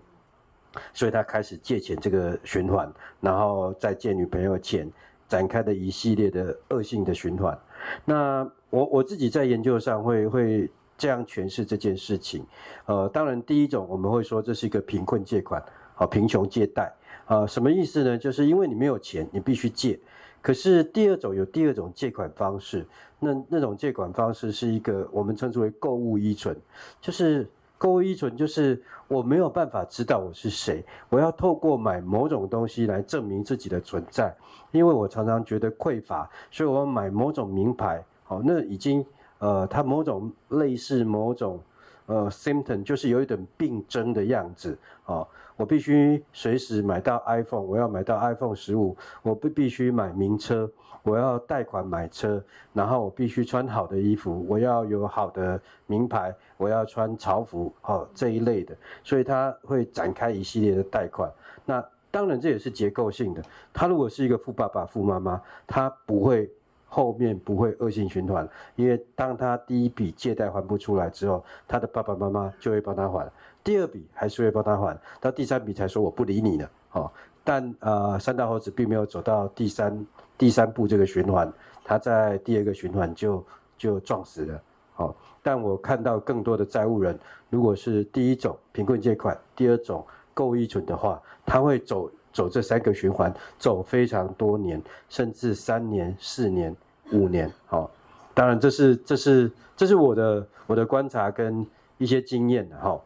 所以他开始借钱这个循环，然后再借女朋友钱，展开的一系列的恶性的循环。那我我自己在研究上会会。这样诠释这件事情，呃，当然第一种我们会说这是一个贫困借款，好，贫穷借贷，啊，什么意思呢？就是因为你没有钱，你必须借。可是第二种有第二种借款方式，那那种借款方式是一个我们称之为购物依存，就是购物依存就是我没有办法知道我是谁，我要透过买某种东西来证明自己的存在，因为我常常觉得匮乏，所以我要买某种名牌。好，那已经呃，它某种类似某种呃 symptom，就是有一点病征的样子。哦，我必须随时买到 iPhone，我要买到 iPhone 十五，我不必须买名车。我要贷款买车，然后我必须穿好的衣服，我要有好的名牌，我要穿潮服，哦，这一类的，所以他会展开一系列的贷款。那当然这也是结构性的。他如果是一个富爸爸、富妈妈，他不会后面不会恶性循环，因为当他第一笔借贷还不出来之后，他的爸爸妈妈就会帮他还，第二笔还是会帮他还，到第三笔才说我不理你了，哦。但呃，三大猴子并没有走到第三第三步这个循环，他在第二个循环就就撞死了。好，但我看到更多的债务人，如果是第一种贫困借款，第二种购物依存的话，他会走走这三个循环，走非常多年，甚至三年、四年、五年。好，当然这是这是这是我的我的观察跟一些经验的哈，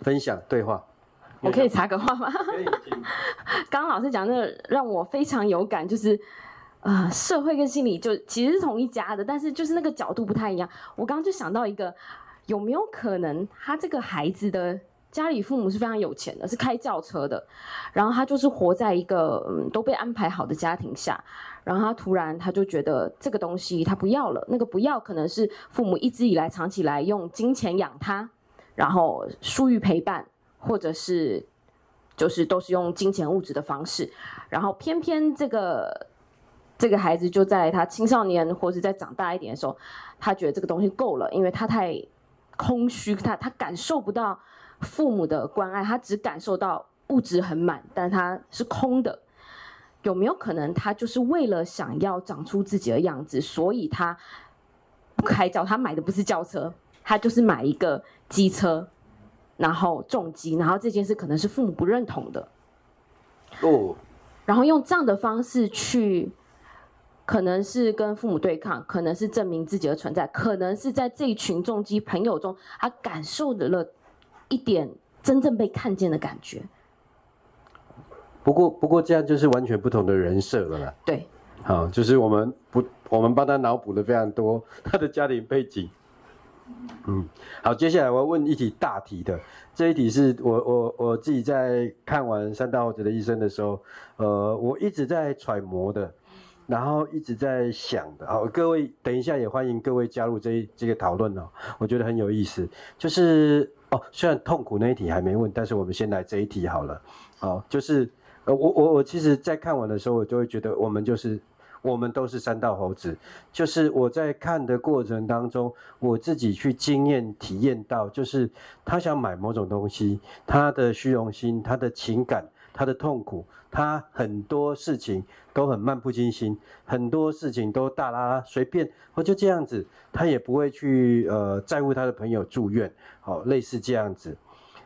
分享对话。我可以插个话吗？刚刚老师讲那个让我非常有感，就是，呃，社会跟心理就其实是同一家的，但是就是那个角度不太一样。我刚刚就想到一个，有没有可能他这个孩子的家里父母是非常有钱的，是开轿车的，然后他就是活在一个嗯都被安排好的家庭下，然后他突然他就觉得这个东西他不要了，那个不要可能是父母一直以来长期以来用金钱养他，然后疏于陪伴。或者是，就是都是用金钱物质的方式，然后偏偏这个这个孩子就在他青少年或者在长大一点的时候，他觉得这个东西够了，因为他太空虚，他他感受不到父母的关爱，他只感受到物质很满，但他是空的。有没有可能他就是为了想要长出自己的样子，所以他不开轿，他买的不是轿车，他就是买一个机车。然后重击，然后这件事可能是父母不认同的，哦，然后用这样的方式去，可能是跟父母对抗，可能是证明自己的存在，可能是在这一群重击朋友中，他感受的了一点真正被看见的感觉。不过，不过这样就是完全不同的人设了啦。对，好，就是我们不，我们帮他脑补的非常多，他的家庭背景。嗯，好，接下来我要问一题大题的。这一题是我我我自己在看完三大猴子的医生的时候，呃，我一直在揣摩的，然后一直在想的。好，各位等一下也欢迎各位加入这一这个讨论哦，我觉得很有意思。就是哦，虽然痛苦那一题还没问，但是我们先来这一题好了。好，就是呃，我我我其实在看完的时候，我就会觉得我们就是。我们都是三道猴子，就是我在看的过程当中，我自己去经验体验到，就是他想买某种东西，他的虚荣心，他的情感，他的痛苦，他很多事情都很漫不经心，很多事情都大啦啦随便，我就这样子，他也不会去呃在乎他的朋友住院，好，类似这样子，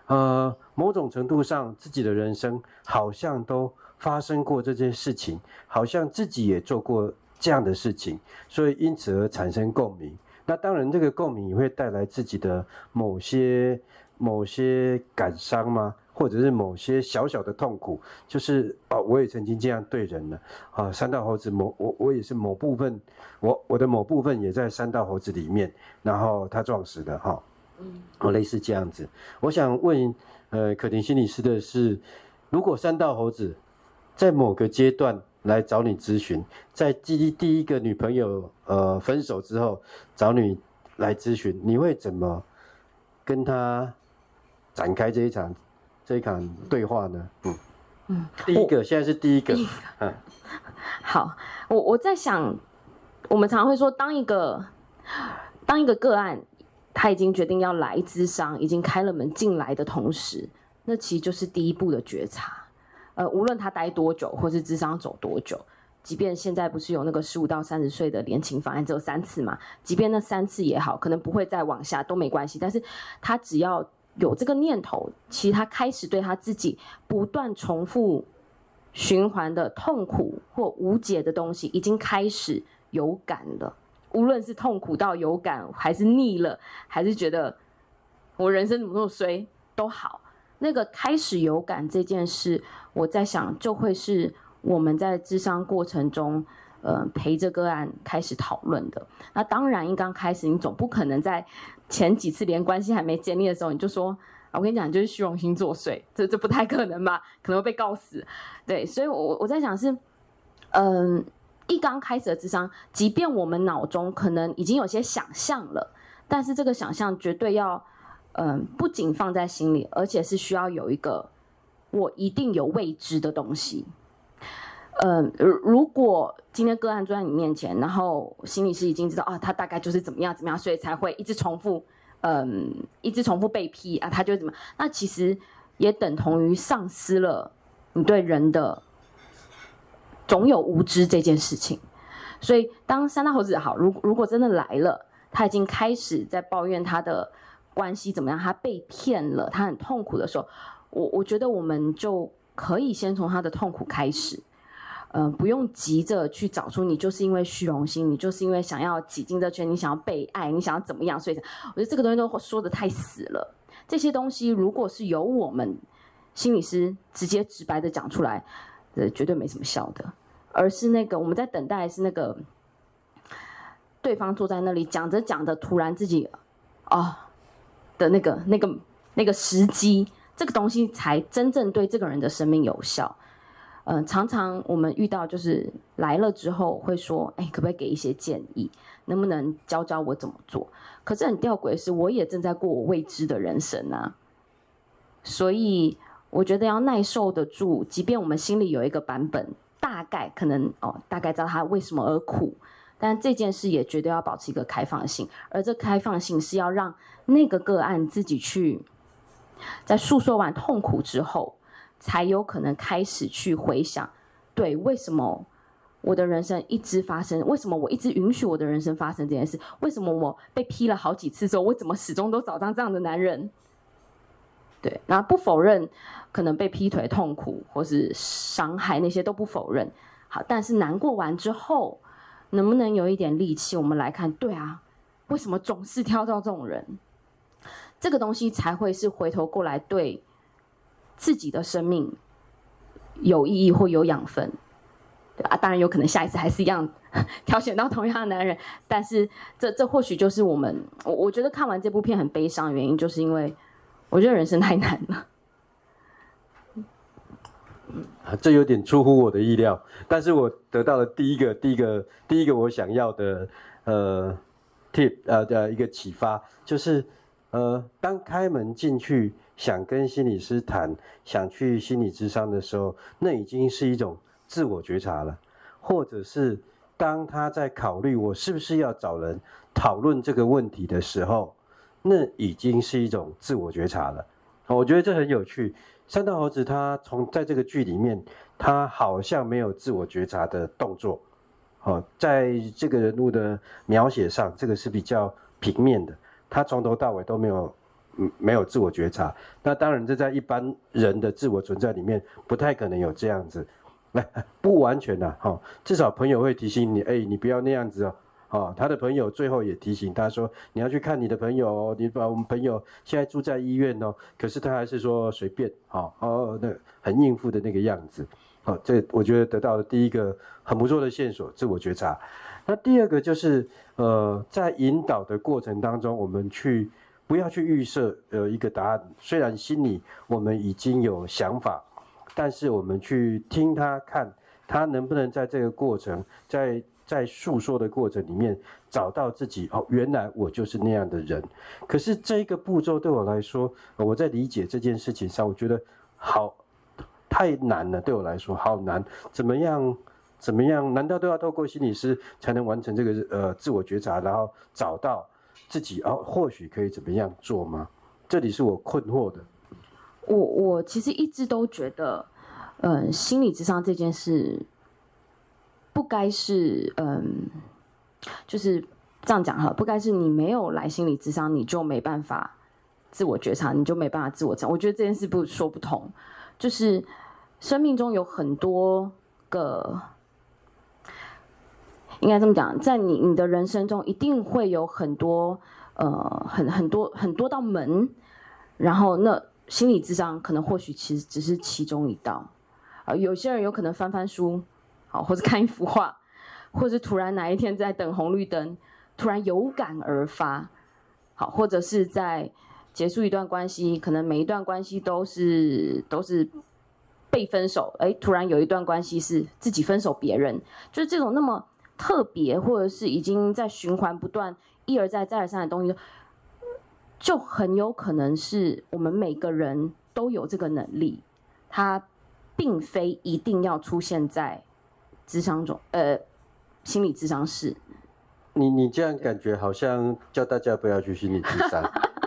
呃，某种程度上自己的人生好像都。发生过这件事情，好像自己也做过这样的事情，所以因此而产生共鸣。那当然，这个共鸣也会带来自己的某些某些感伤吗？或者是某些小小的痛苦？就是啊，我也曾经这样对人了啊。三道猴子某我我也是某部分，我我的某部分也在三道猴子里面，然后他撞死的哈。嗯，类似这样子。我想问呃，可婷心理师的是，如果三道猴子。在某个阶段来找你咨询，在第第一个女朋友呃分手之后找你来咨询，你会怎么跟他展开这一场这一场对话呢？嗯嗯，第一个现在是第一个，嗯，好，我我在想，我们常常会说，当一个当一个个案他已经决定要来咨商，已经开了门进来的同时，那其实就是第一步的觉察。呃，无论他待多久，或是智商走多久，即便现在不是有那个十五到三十岁的联情方案只有三次嘛，即便那三次也好，可能不会再往下都没关系。但是他只要有这个念头，其实他开始对他自己不断重复循环的痛苦或无解的东西，已经开始有感了。无论是痛苦到有感，还是腻了，还是觉得我人生怎么那么衰都好。那个开始有感这件事，我在想就会是我们在智商过程中，呃，陪着个案开始讨论的。那当然，一刚开始你总不可能在前几次连关系还没建立的时候，你就说，我跟你讲，就是虚荣心作祟，这这不太可能吧？可能会被告死。对，所以我我在想是，嗯、一刚开始的智商，即便我们脑中可能已经有些想象了，但是这个想象绝对要。嗯，不仅放在心里，而且是需要有一个我一定有未知的东西。嗯，如果今天个案坐在你面前，然后心理师已经知道啊，他大概就是怎么样怎么样，所以才会一直重复，嗯，一直重复被批啊，他就怎么？那其实也等同于丧失了你对人的总有无知这件事情。所以，当三大猴子好，如如果真的来了，他已经开始在抱怨他的。关系怎么样？他被骗了，他很痛苦的时候，我我觉得我们就可以先从他的痛苦开始，呃，不用急着去找出你就是因为虚荣心，你就是因为想要挤进这圈，你想要被爱，你想要怎么样？所以我觉得这个东西都说的太死了。这些东西如果是由我们心理师直接直白的讲出来，呃，绝对没什么效的，而是那个我们在等待是那个对方坐在那里讲着讲着，突然自己哦。的那个、那个、那个时机，这个东西才真正对这个人的生命有效。嗯、常常我们遇到就是来了之后会说：“哎，可不可以给一些建议？能不能教教我怎么做？”可是很吊诡的是，我也正在过我未知的人生啊。所以我觉得要耐受得住，即便我们心里有一个版本，大概可能哦，大概知道他为什么而苦。但这件事也绝对要保持一个开放性，而这开放性是要让那个个案自己去，在诉说完痛苦之后，才有可能开始去回想，对，为什么我的人生一直发生？为什么我一直允许我的人生发生这件事？为什么我被劈了好几次之后，我怎么始终都找到这样的男人？对，那不否认可能被劈腿痛苦或是伤害那些都不否认，好，但是难过完之后。能不能有一点力气？我们来看，对啊，为什么总是挑到这种人？这个东西才会是回头过来对自己的生命有意义或有养分，对吧，当然有可能下一次还是一样挑选到同样的男人，但是这这或许就是我们我我觉得看完这部片很悲伤的原因，就是因为我觉得人生太难了。这有点出乎我的意料，但是我得到了第一个、第一个、第一个我想要的呃 tip 呃的一个启发，就是呃当开门进去想跟心理师谈，想去心理咨商的时候，那已经是一种自我觉察了，或者是当他在考虑我是不是要找人讨论这个问题的时候，那已经是一种自我觉察了。我觉得这很有趣。山道猴子他从在这个剧里面，他好像没有自我觉察的动作，好，在这个人物的描写上，这个是比较平面的，他从头到尾都没有，没有自我觉察。那当然，这在一般人的自我存在里面，不太可能有这样子，<laughs> 不完全的，哈，至少朋友会提醒你，哎，你不要那样子哦。哦，他的朋友最后也提醒他说：“你要去看你的朋友哦，你把我们朋友现在住在医院哦。”可是他还是说随便，好哦，那很应付的那个样子。好，这我觉得得到了第一个很不错的线索，自我觉察。那第二个就是，呃，在引导的过程当中，我们去不要去预设呃一个答案，虽然心里我们已经有想法，但是我们去听他，看他能不能在这个过程在。在诉说的过程里面，找到自己哦，原来我就是那样的人。可是这个步骤对我来说，我在理解这件事情上，我觉得好太难了。对我来说，好难。怎么样？怎么样？难道都要透过心理师才能完成这个呃自我觉察，然后找到自己哦，或许可以怎么样做吗？这里是我困惑的。我我其实一直都觉得，嗯，心理智商这件事。不该是嗯，就是这样讲哈，不该是你没有来心理智商，你就没办法自我觉察，你就没办法自我。我觉得这件事不说不通，就是生命中有很多个，应该这么讲，在你你的人生中一定会有很多呃很很多很多道门，然后那心理智商可能或许其实只是其中一道，啊，有些人有可能翻翻书，好，或者看一幅画，或者突然哪一天在等红绿灯，突然有感而发，好，或者是在结束一段关系，可能每一段关系都是都是被分手，哎，突然有一段关系是自己分手别人，就是这种那么特别，或者是已经在循环不断，一而再再而三的东西。就很有可能是我们每个人都有这个能力，它并非一定要出现在智商中，呃，心理智商室。你你这样感觉好像叫大家不要去心理智商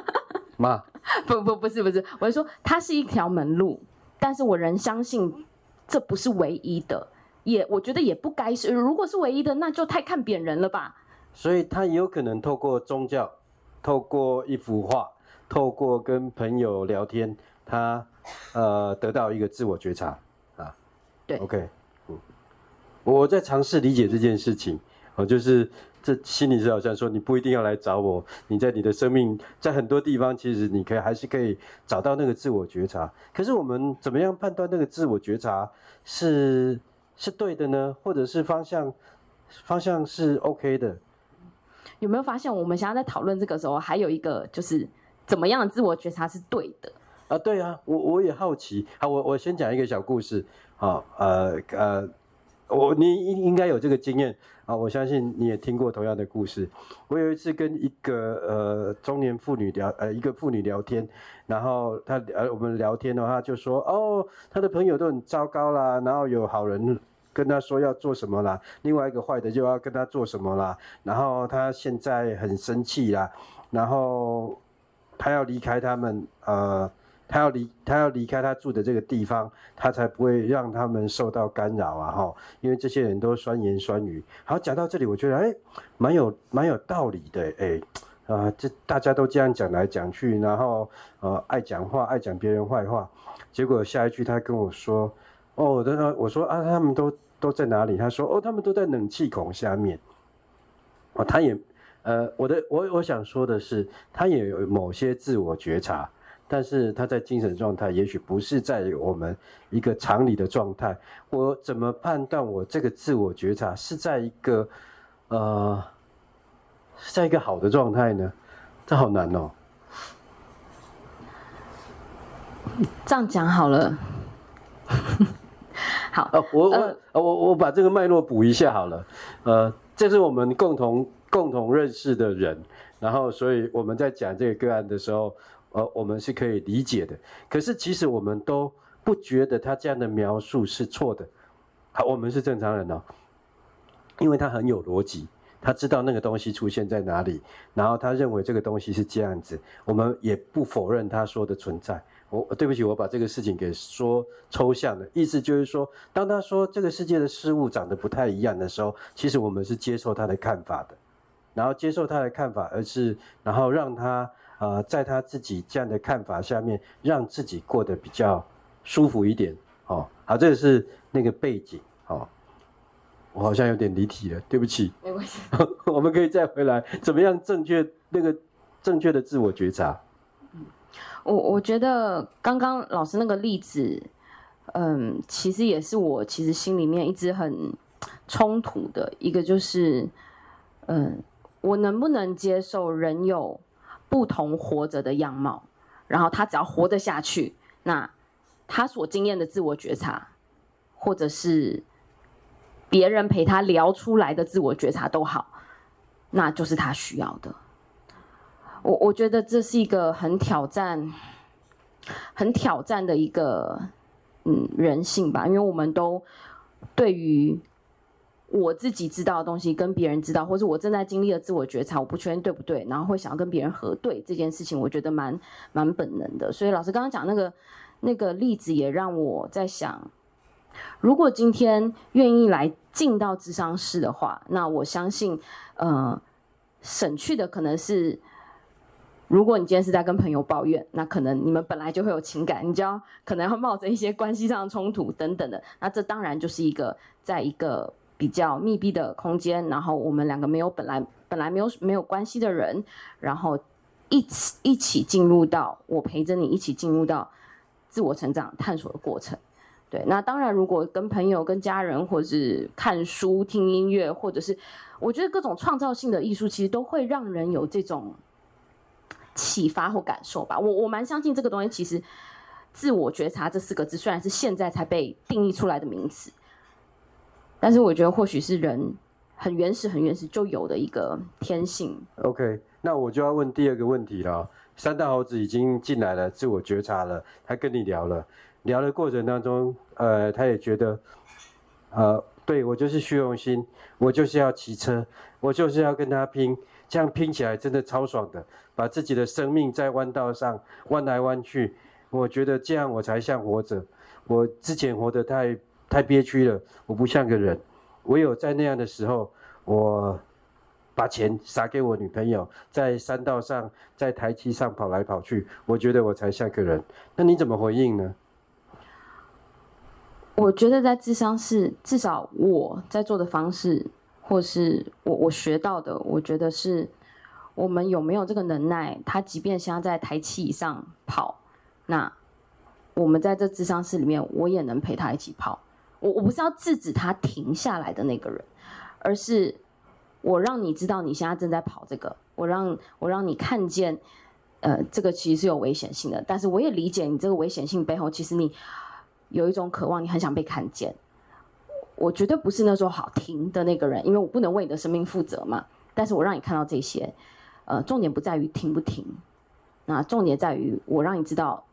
<laughs> 吗？不不不是不是，我是说它是一条门路，但是我仍相信这不是唯一的，也我觉得也不该是，如果是唯一的，那就太看扁人了吧。所以他有可能透过宗教。透过一幅画，透过跟朋友聊天，他呃得到一个自我觉察啊。对，OK，嗯，我在尝试理解这件事情，哦，就是这心理师好像说，你不一定要来找我，你在你的生命在很多地方，其实你可以还是可以找到那个自我觉察。可是我们怎么样判断那个自我觉察是是对的呢？或者是方向方向是 OK 的？有没有发现，我们现在在讨论这个时候，还有一个就是怎么样的自我觉察是对的啊？对啊，我我也好奇。好，我我先讲一个小故事。好，呃呃，我你应应该有这个经验啊，我相信你也听过同样的故事。我有一次跟一个呃中年妇女聊，呃一个妇女聊天，然后她呃我们聊天的话就说，哦，她的朋友都很糟糕啦，然后有好人。跟他说要做什么啦，另外一个坏的就要跟他做什么啦，然后他现在很生气啦，然后他要离开他们，呃，他要离他要离开他住的这个地方，他才不会让他们受到干扰啊，哈，因为这些人都酸言酸语。好，讲到这里，我觉得哎，蛮有蛮有道理的，哎，啊，这大家都这样讲来讲去，然后呃，爱讲话，爱讲别人坏话，结果下一句他跟我说。哦，他说，我说啊，他们都都在哪里？他说，哦，他们都在冷气孔下面。哦，他也，呃，我的，我我想说的是，他也有某些自我觉察，但是他在精神状态也许不是在我们一个常理的状态。我怎么判断我这个自我觉察是在一个，呃，是在一个好的状态呢？这好难哦。这样讲好了。<laughs> 好，呃，我我我我把这个脉络补一下好了，呃，这是我们共同共同认识的人，然后所以我们在讲这个个案的时候，呃，我们是可以理解的。可是其实我们都不觉得他这样的描述是错的，好，我们是正常人哦，因为他很有逻辑，他知道那个东西出现在哪里，然后他认为这个东西是这样子，我们也不否认他说的存在。我对不起，我把这个事情给说抽象了。意思就是说，当他说这个世界的事物长得不太一样的时候，其实我们是接受他的看法的，然后接受他的看法，而是然后让他呃在他自己这样的看法下面，让自己过得比较舒服一点。哦，好，这个是那个背景。哦，我好像有点离题了，对不起。没关系，<laughs> 我们可以再回来，怎么样正确那个正确的自我觉察？我我觉得刚刚老师那个例子，嗯，其实也是我其实心里面一直很冲突的一个，就是，嗯，我能不能接受人有不同活着的样貌，然后他只要活得下去，那他所经验的自我觉察，或者是别人陪他聊出来的自我觉察都好，那就是他需要的。我我觉得这是一个很挑战、很挑战的一个嗯人性吧，因为我们都对于我自己知道的东西跟别人知道，或是我正在经历的自我觉察，我不确定对不对，然后会想要跟别人核对这件事情，我觉得蛮蛮本能的。所以老师刚刚讲那个那个例子，也让我在想，如果今天愿意来进到智商室的话，那我相信，呃，省去的可能是。如果你今天是在跟朋友抱怨，那可能你们本来就会有情感，你就要可能要冒着一些关系上的冲突等等的。那这当然就是一个在一个比较密闭的空间，然后我们两个没有本来本来没有没有关系的人，然后一起一起进入到我陪着你一起进入到自我成长探索的过程。对，那当然，如果跟朋友、跟家人，或者是看书、听音乐，或者是我觉得各种创造性的艺术，其实都会让人有这种启发或感受吧。我我蛮相信这个东西，其实自我觉察这四个字，虽然是现在才被定义出来的名词，但是我觉得或许是人很原始、很原始就有的一个天性。OK，那我就要问第二个问题了。三大猴子已经进来了，自我觉察了，他跟你聊了。聊的过程当中，呃，他也觉得，呃，对，我就是虚荣心，我就是要骑车，我就是要跟他拼，这样拼起来真的超爽的，把自己的生命在弯道上弯来弯去，我觉得这样我才像活着。我之前活得太太憋屈了，我不像个人。唯有在那样的时候，我把钱撒给我女朋友，在山道上，在台七上跑来跑去，我觉得我才像个人。那你怎么回应呢？我觉得在智商室，至少我在做的方式，或是我我学到的，我觉得是我们有没有这个能耐。他即便现在在台七以上跑，那我们在这智商室里面，我也能陪他一起跑。我我不是要制止他停下来的那个人，而是我让你知道你现在正在跑这个，我让我让你看见，呃，这个其实是有危险性的。但是我也理解你这个危险性背后，其实你。有一种渴望，你很想被看见。我绝对不是那时候好停的那个人，因为我不能为你的生命负责嘛。但是我让你看到这些，呃，重点不在于停不停，那重点在于我让你知道，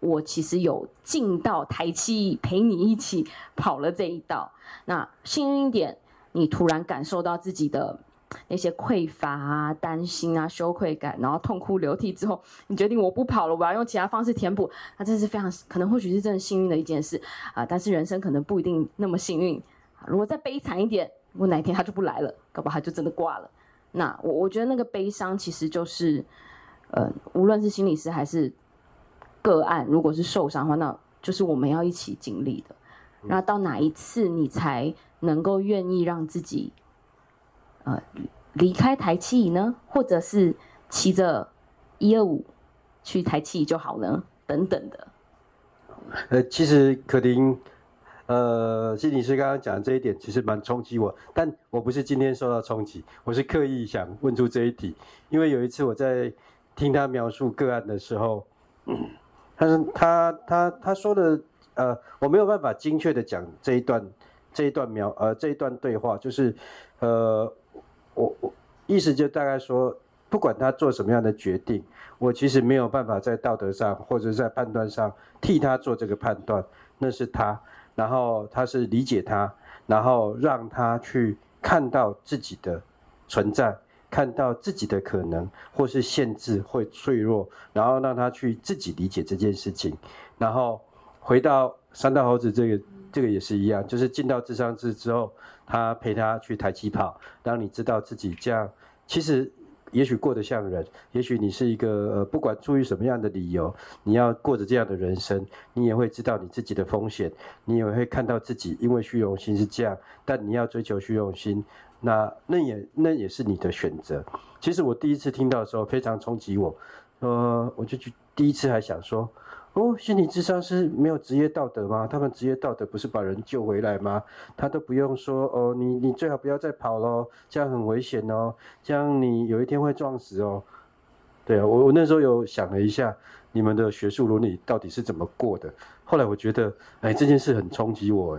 我其实有进到台七陪你一起跑了这一道。那幸运一点，你突然感受到自己的。那些匮乏啊、担心啊、羞愧感，然后痛哭流涕之后，你决定我不跑了，我要用其他方式填补。那这是非常可能，或许是真的幸运的一件事啊。但是人生可能不一定那么幸运。如果再悲惨一点，如果哪一天他就不来了，搞不好他就真的挂了。那我我觉得那个悲伤其实就是，呃，无论是心理师还是个案，如果是受伤的话，那就是我们要一起经历的。那到哪一次你才能够愿意让自己？呃，离开台七呢，或者是骑着一二五去台七就好呢，等等的。呃，其实可婷，呃，心理师刚刚讲的这一点，其实蛮冲击我，但我不是今天受到冲击，我是刻意想问出这一题，因为有一次我在听他描述个案的时候，他说他他他说的，呃，我没有办法精确的讲这一段这一段描呃这一段对话，就是呃。我我意思就大概说，不管他做什么样的决定，我其实没有办法在道德上或者在判断上替他做这个判断，那是他，然后他是理解他，然后让他去看到自己的存在，看到自己的可能或是限制或脆弱，然后让他去自己理解这件事情，然后回到山道猴子这个。这个也是一样，就是进到智商室之后，他陪他去台起跑，当你知道自己这样，其实也许过得像人，也许你是一个呃，不管出于什么样的理由，你要过着这样的人生，你也会知道你自己的风险，你也会看到自己因为虚荣心是这样，但你要追求虚荣心，那那也那也是你的选择。其实我第一次听到的时候非常冲击我，呃，我就去第一次还想说。哦，心理智商是没有职业道德吗？他们职业道德不是把人救回来吗？他都不用说哦，你你最好不要再跑喽，这样很危险哦，这样你有一天会撞死哦。对啊，我我那时候有想了一下，你们的学术伦理到底是怎么过的？后来我觉得，哎，这件事很冲击我，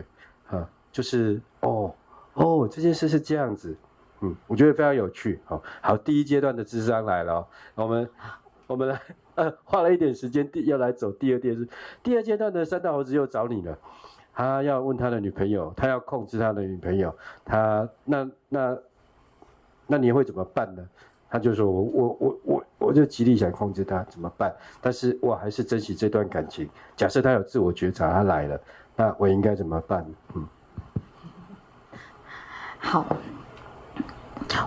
哎，啊，就是哦哦，这件事是这样子，嗯，我觉得非常有趣。好，好，第一阶段的智商来了，我们我们来。呃，<laughs> 花了一点时间，第要来走第二件事。第二阶段的三道猴子又找你了，他要问他的女朋友，他要控制他的女朋友，他那那那你会怎么办呢？他就说我我我我我就极力想控制他，怎么办？但是我还是珍惜这段感情。假设他有自我觉察，他来了，那我应该怎么办？嗯，好，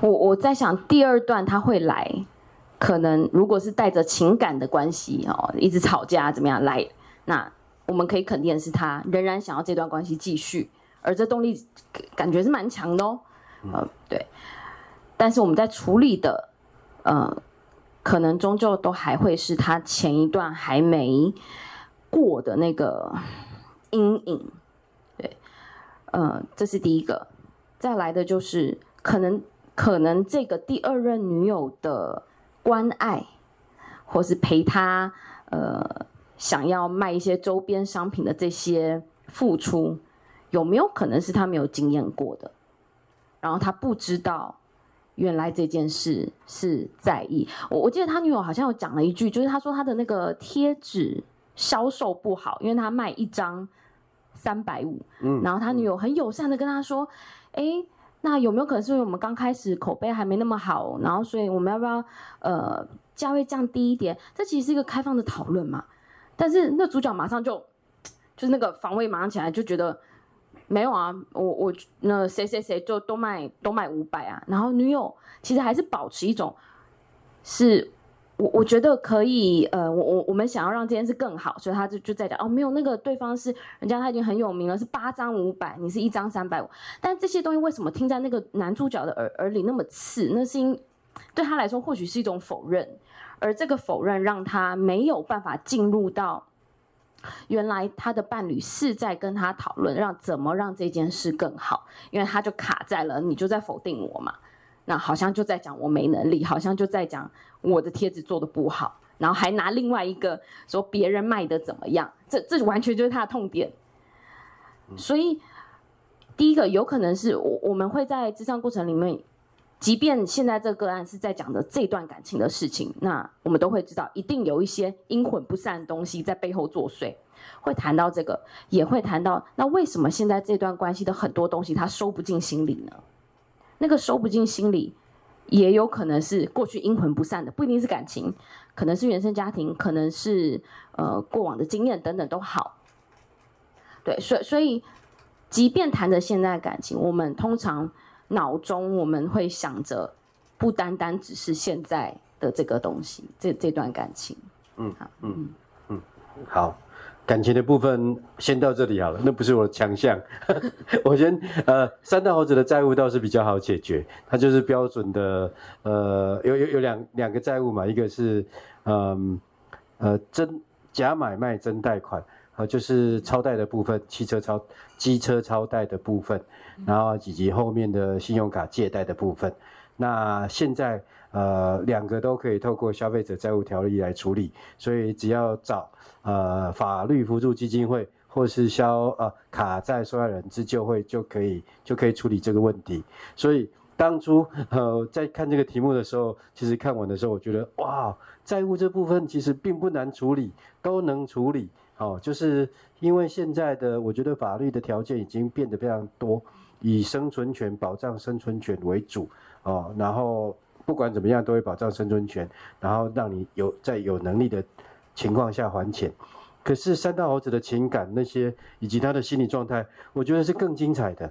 我我在想第二段他会来。可能如果是带着情感的关系哦，一直吵架怎么样来？那我们可以肯定的是，他仍然想要这段关系继续，而这动力感觉是蛮强的哦。呃，对。但是我们在处理的呃可能终究都还会是他前一段还没过的那个阴影。对，呃，这是第一个。再来的就是可能可能这个第二任女友的关爱，或是陪他呃想要卖一些周边商品的这些付出，有没有可能是他没有经验过的？然后他不知道原来这件事是在意。我我记得他女友好像有讲了一句，就是他说他的那个贴纸销售不好，因为他卖一张三百五，嗯，然后他女友很友善的跟他说。哎，那有没有可能是因为我们刚开始口碑还没那么好，然后所以我们要不要呃价位降低一点？这其实是一个开放的讨论嘛。但是那主角马上就就是那个防卫马上起来，就觉得没有啊，我我那谁谁谁就都卖都卖五百啊。然后女友其实还是保持一种是。我我觉得可以，呃，我我我们想要让这件事更好，所以他就就在讲哦，没有那个对方是人家他已经很有名了，是八张五百，你是一张三百五，但这些东西为什么听在那个男主角的耳耳里那么刺？那是因对他来说或许是一种否认，而这个否认让他没有办法进入到原来他的伴侣是在跟他讨论让怎么让这件事更好，因为他就卡在了你就在否定我嘛。那好像就在讲我没能力，好像就在讲我的贴纸做的不好，然后还拿另外一个说别人卖的怎么样，这这完全就是他的痛点。所以第一个有可能是我我们会在智商过程里面，即便现在这个案是在讲的这段感情的事情，那我们都会知道一定有一些阴魂不散的东西在背后作祟，会谈到这个，也会谈到那为什么现在这段关系的很多东西他收不进心里呢？那个收不进心里，也有可能是过去阴魂不散的，不一定是感情，可能是原生家庭，可能是呃过往的经验等等都好。对，所以所以，即便谈着现在的感情，我们通常脑中我们会想着，不单单只是现在的这个东西，这这段感情。嗯嗯嗯，好。感情的部分先到这里好了，那不是我的强项。<laughs> 我先呃，三大猴子的债务倒是比较好解决，它就是标准的呃，有有有两两个债务嘛，一个是嗯呃，呃真假买卖真贷款，呃就是超贷的部分，汽车超机车超贷的部分，然后以及后面的信用卡借贷的部分。那现在呃两个都可以透过消费者债务条例来处理，所以只要找呃法律扶助基金会或是消呃卡债受害人自救会就可以就可以处理这个问题。所以当初呃在看这个题目的时候，其实看完的时候我觉得哇，债务这部分其实并不难处理，都能处理。哦，就是因为现在的我觉得法律的条件已经变得非常多，以生存权保障生存权为主。哦，然后不管怎么样都会保障生存权，然后让你有在有能力的情况下还钱。可是三大猴子的情感那些以及他的心理状态，我觉得是更精彩的。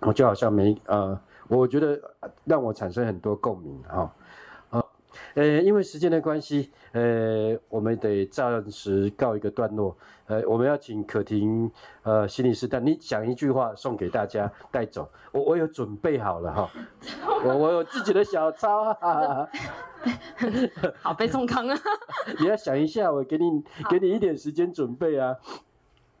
我就好像没呃，我觉得让我产生很多共鸣哈。呃，因为时间的关系，呃，我们得暂时告一个段落。呃，我们要请可婷，呃，心理师，但你讲一句话送给大家带走。我我有准备好了哈，我我有自己的小抄哈。<laughs> 好悲痛康啊！<laughs> 你要想一下，我给你给你一点时间准备啊。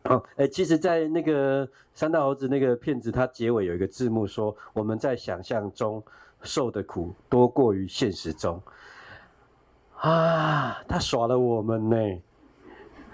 哦，哎，其实，在那个三大猴子那个片子，它结尾有一个字幕说，我们在想象中受的苦多过于现实中。啊，他耍了我们呢！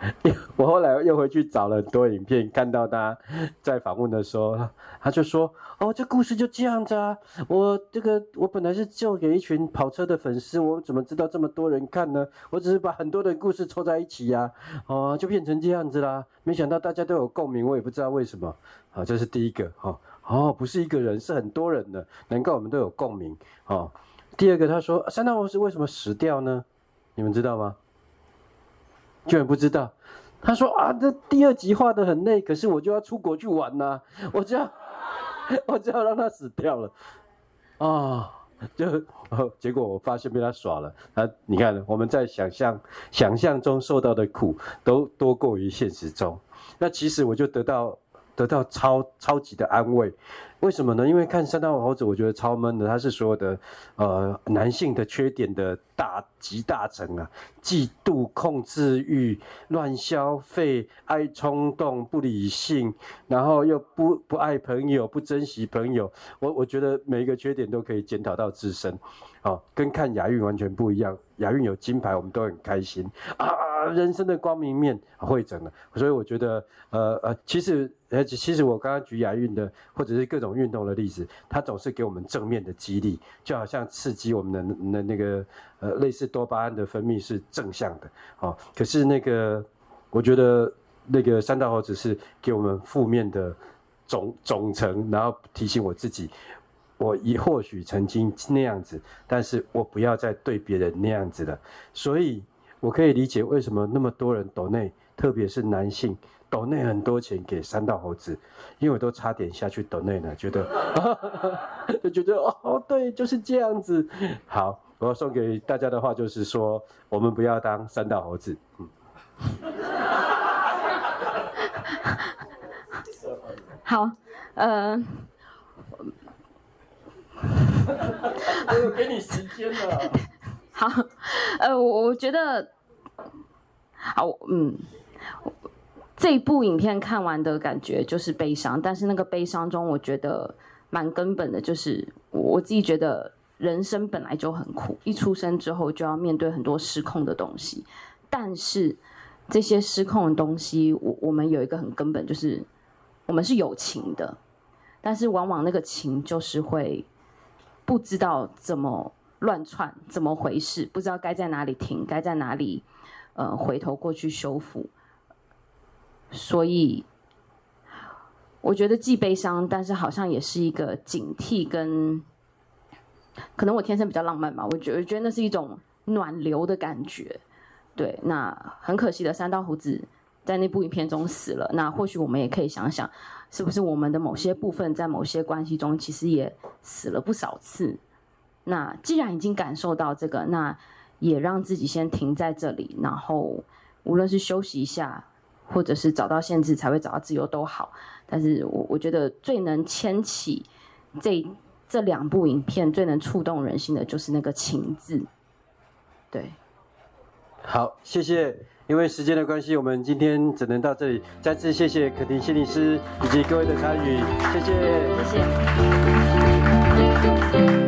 <laughs> 我后来又回去找了很多影片，看到他在访问的时候，他就说：“哦，这故事就这样子啊！我这个我本来是做给一群跑车的粉丝，我怎么知道这么多人看呢？我只是把很多的故事凑在一起呀，哦，就变成这样子啦。没想到大家都有共鸣，我也不知道为什么。啊，这是第一个哈。哦不是一个人，是很多人的，难怪我们都有共鸣。哦，第二个他说，山道猴子为什么死掉呢？你们知道吗？居然不知道。他说啊，这第二集画得很累，可是我就要出国去玩呐、我就要，<laughs> 我就要让他死掉了。啊、就、哦、结果我发现被他耍了。啊，你看我们在想象想象中受到的苦都多过于现实中。那其实我就得到得到超超级的安慰。为什么呢？因为看山道猴子，我觉得超闷的。他是所有的呃男性的缺点的大集大成啊，嫉妒、控制欲、乱消费、爱冲动、不理性，然后又不不爱朋友、不珍惜朋友。我我觉得每一个缺点都可以检讨到自身，哦，跟看亚运完全不一样。亚运有金牌，我们都很开心啊。人生的光明面会整了，所以我觉得，呃呃，其实，呃，其实我刚刚举亚运的或者是各种运动的例子，它总是给我们正面的激励，就好像刺激我们的那那个呃类似多巴胺的分泌是正向的，哦，可是那个我觉得那个三道猴子是给我们负面的总总成，然后提醒我自己，我也或许曾经那样子，但是我不要再对别人那样子了，所以。我可以理解为什么那么多人抖内，特别是男性抖内很多钱给三道猴子，因为我都差点下去抖内了，觉得 <laughs> 就觉得哦，对，就是这样子。好，我要送给大家的话就是说，我们不要当三道猴子。嗯。<laughs> 好，呃，我有给你时间了。<laughs> 好，呃，我我觉得，好，嗯，这一部影片看完的感觉就是悲伤，但是那个悲伤中，我觉得蛮根本的，就是我自己觉得人生本来就很苦，一出生之后就要面对很多失控的东西，但是这些失控的东西，我我们有一个很根本，就是我们是有情的，但是往往那个情就是会不知道怎么。乱窜怎么回事？不知道该在哪里停，该在哪里，呃，回头过去修复。所以，我觉得既悲伤，但是好像也是一个警惕跟，可能我天生比较浪漫嘛，我觉得我觉得那是一种暖流的感觉。对，那很可惜的，三道猴子在那部影片中死了。那或许我们也可以想想，是不是我们的某些部分在某些关系中，其实也死了不少次。那既然已经感受到这个，那也让自己先停在这里，然后无论是休息一下，或者是找到限制才会找到自由都好。但是我我觉得最能牵起这这两部影片最能触动人心的就是那个情字。对，好，谢谢。因为时间的关系，我们今天只能到这里。再次谢谢可婷心理师以及各位的参与，谢谢，谢谢。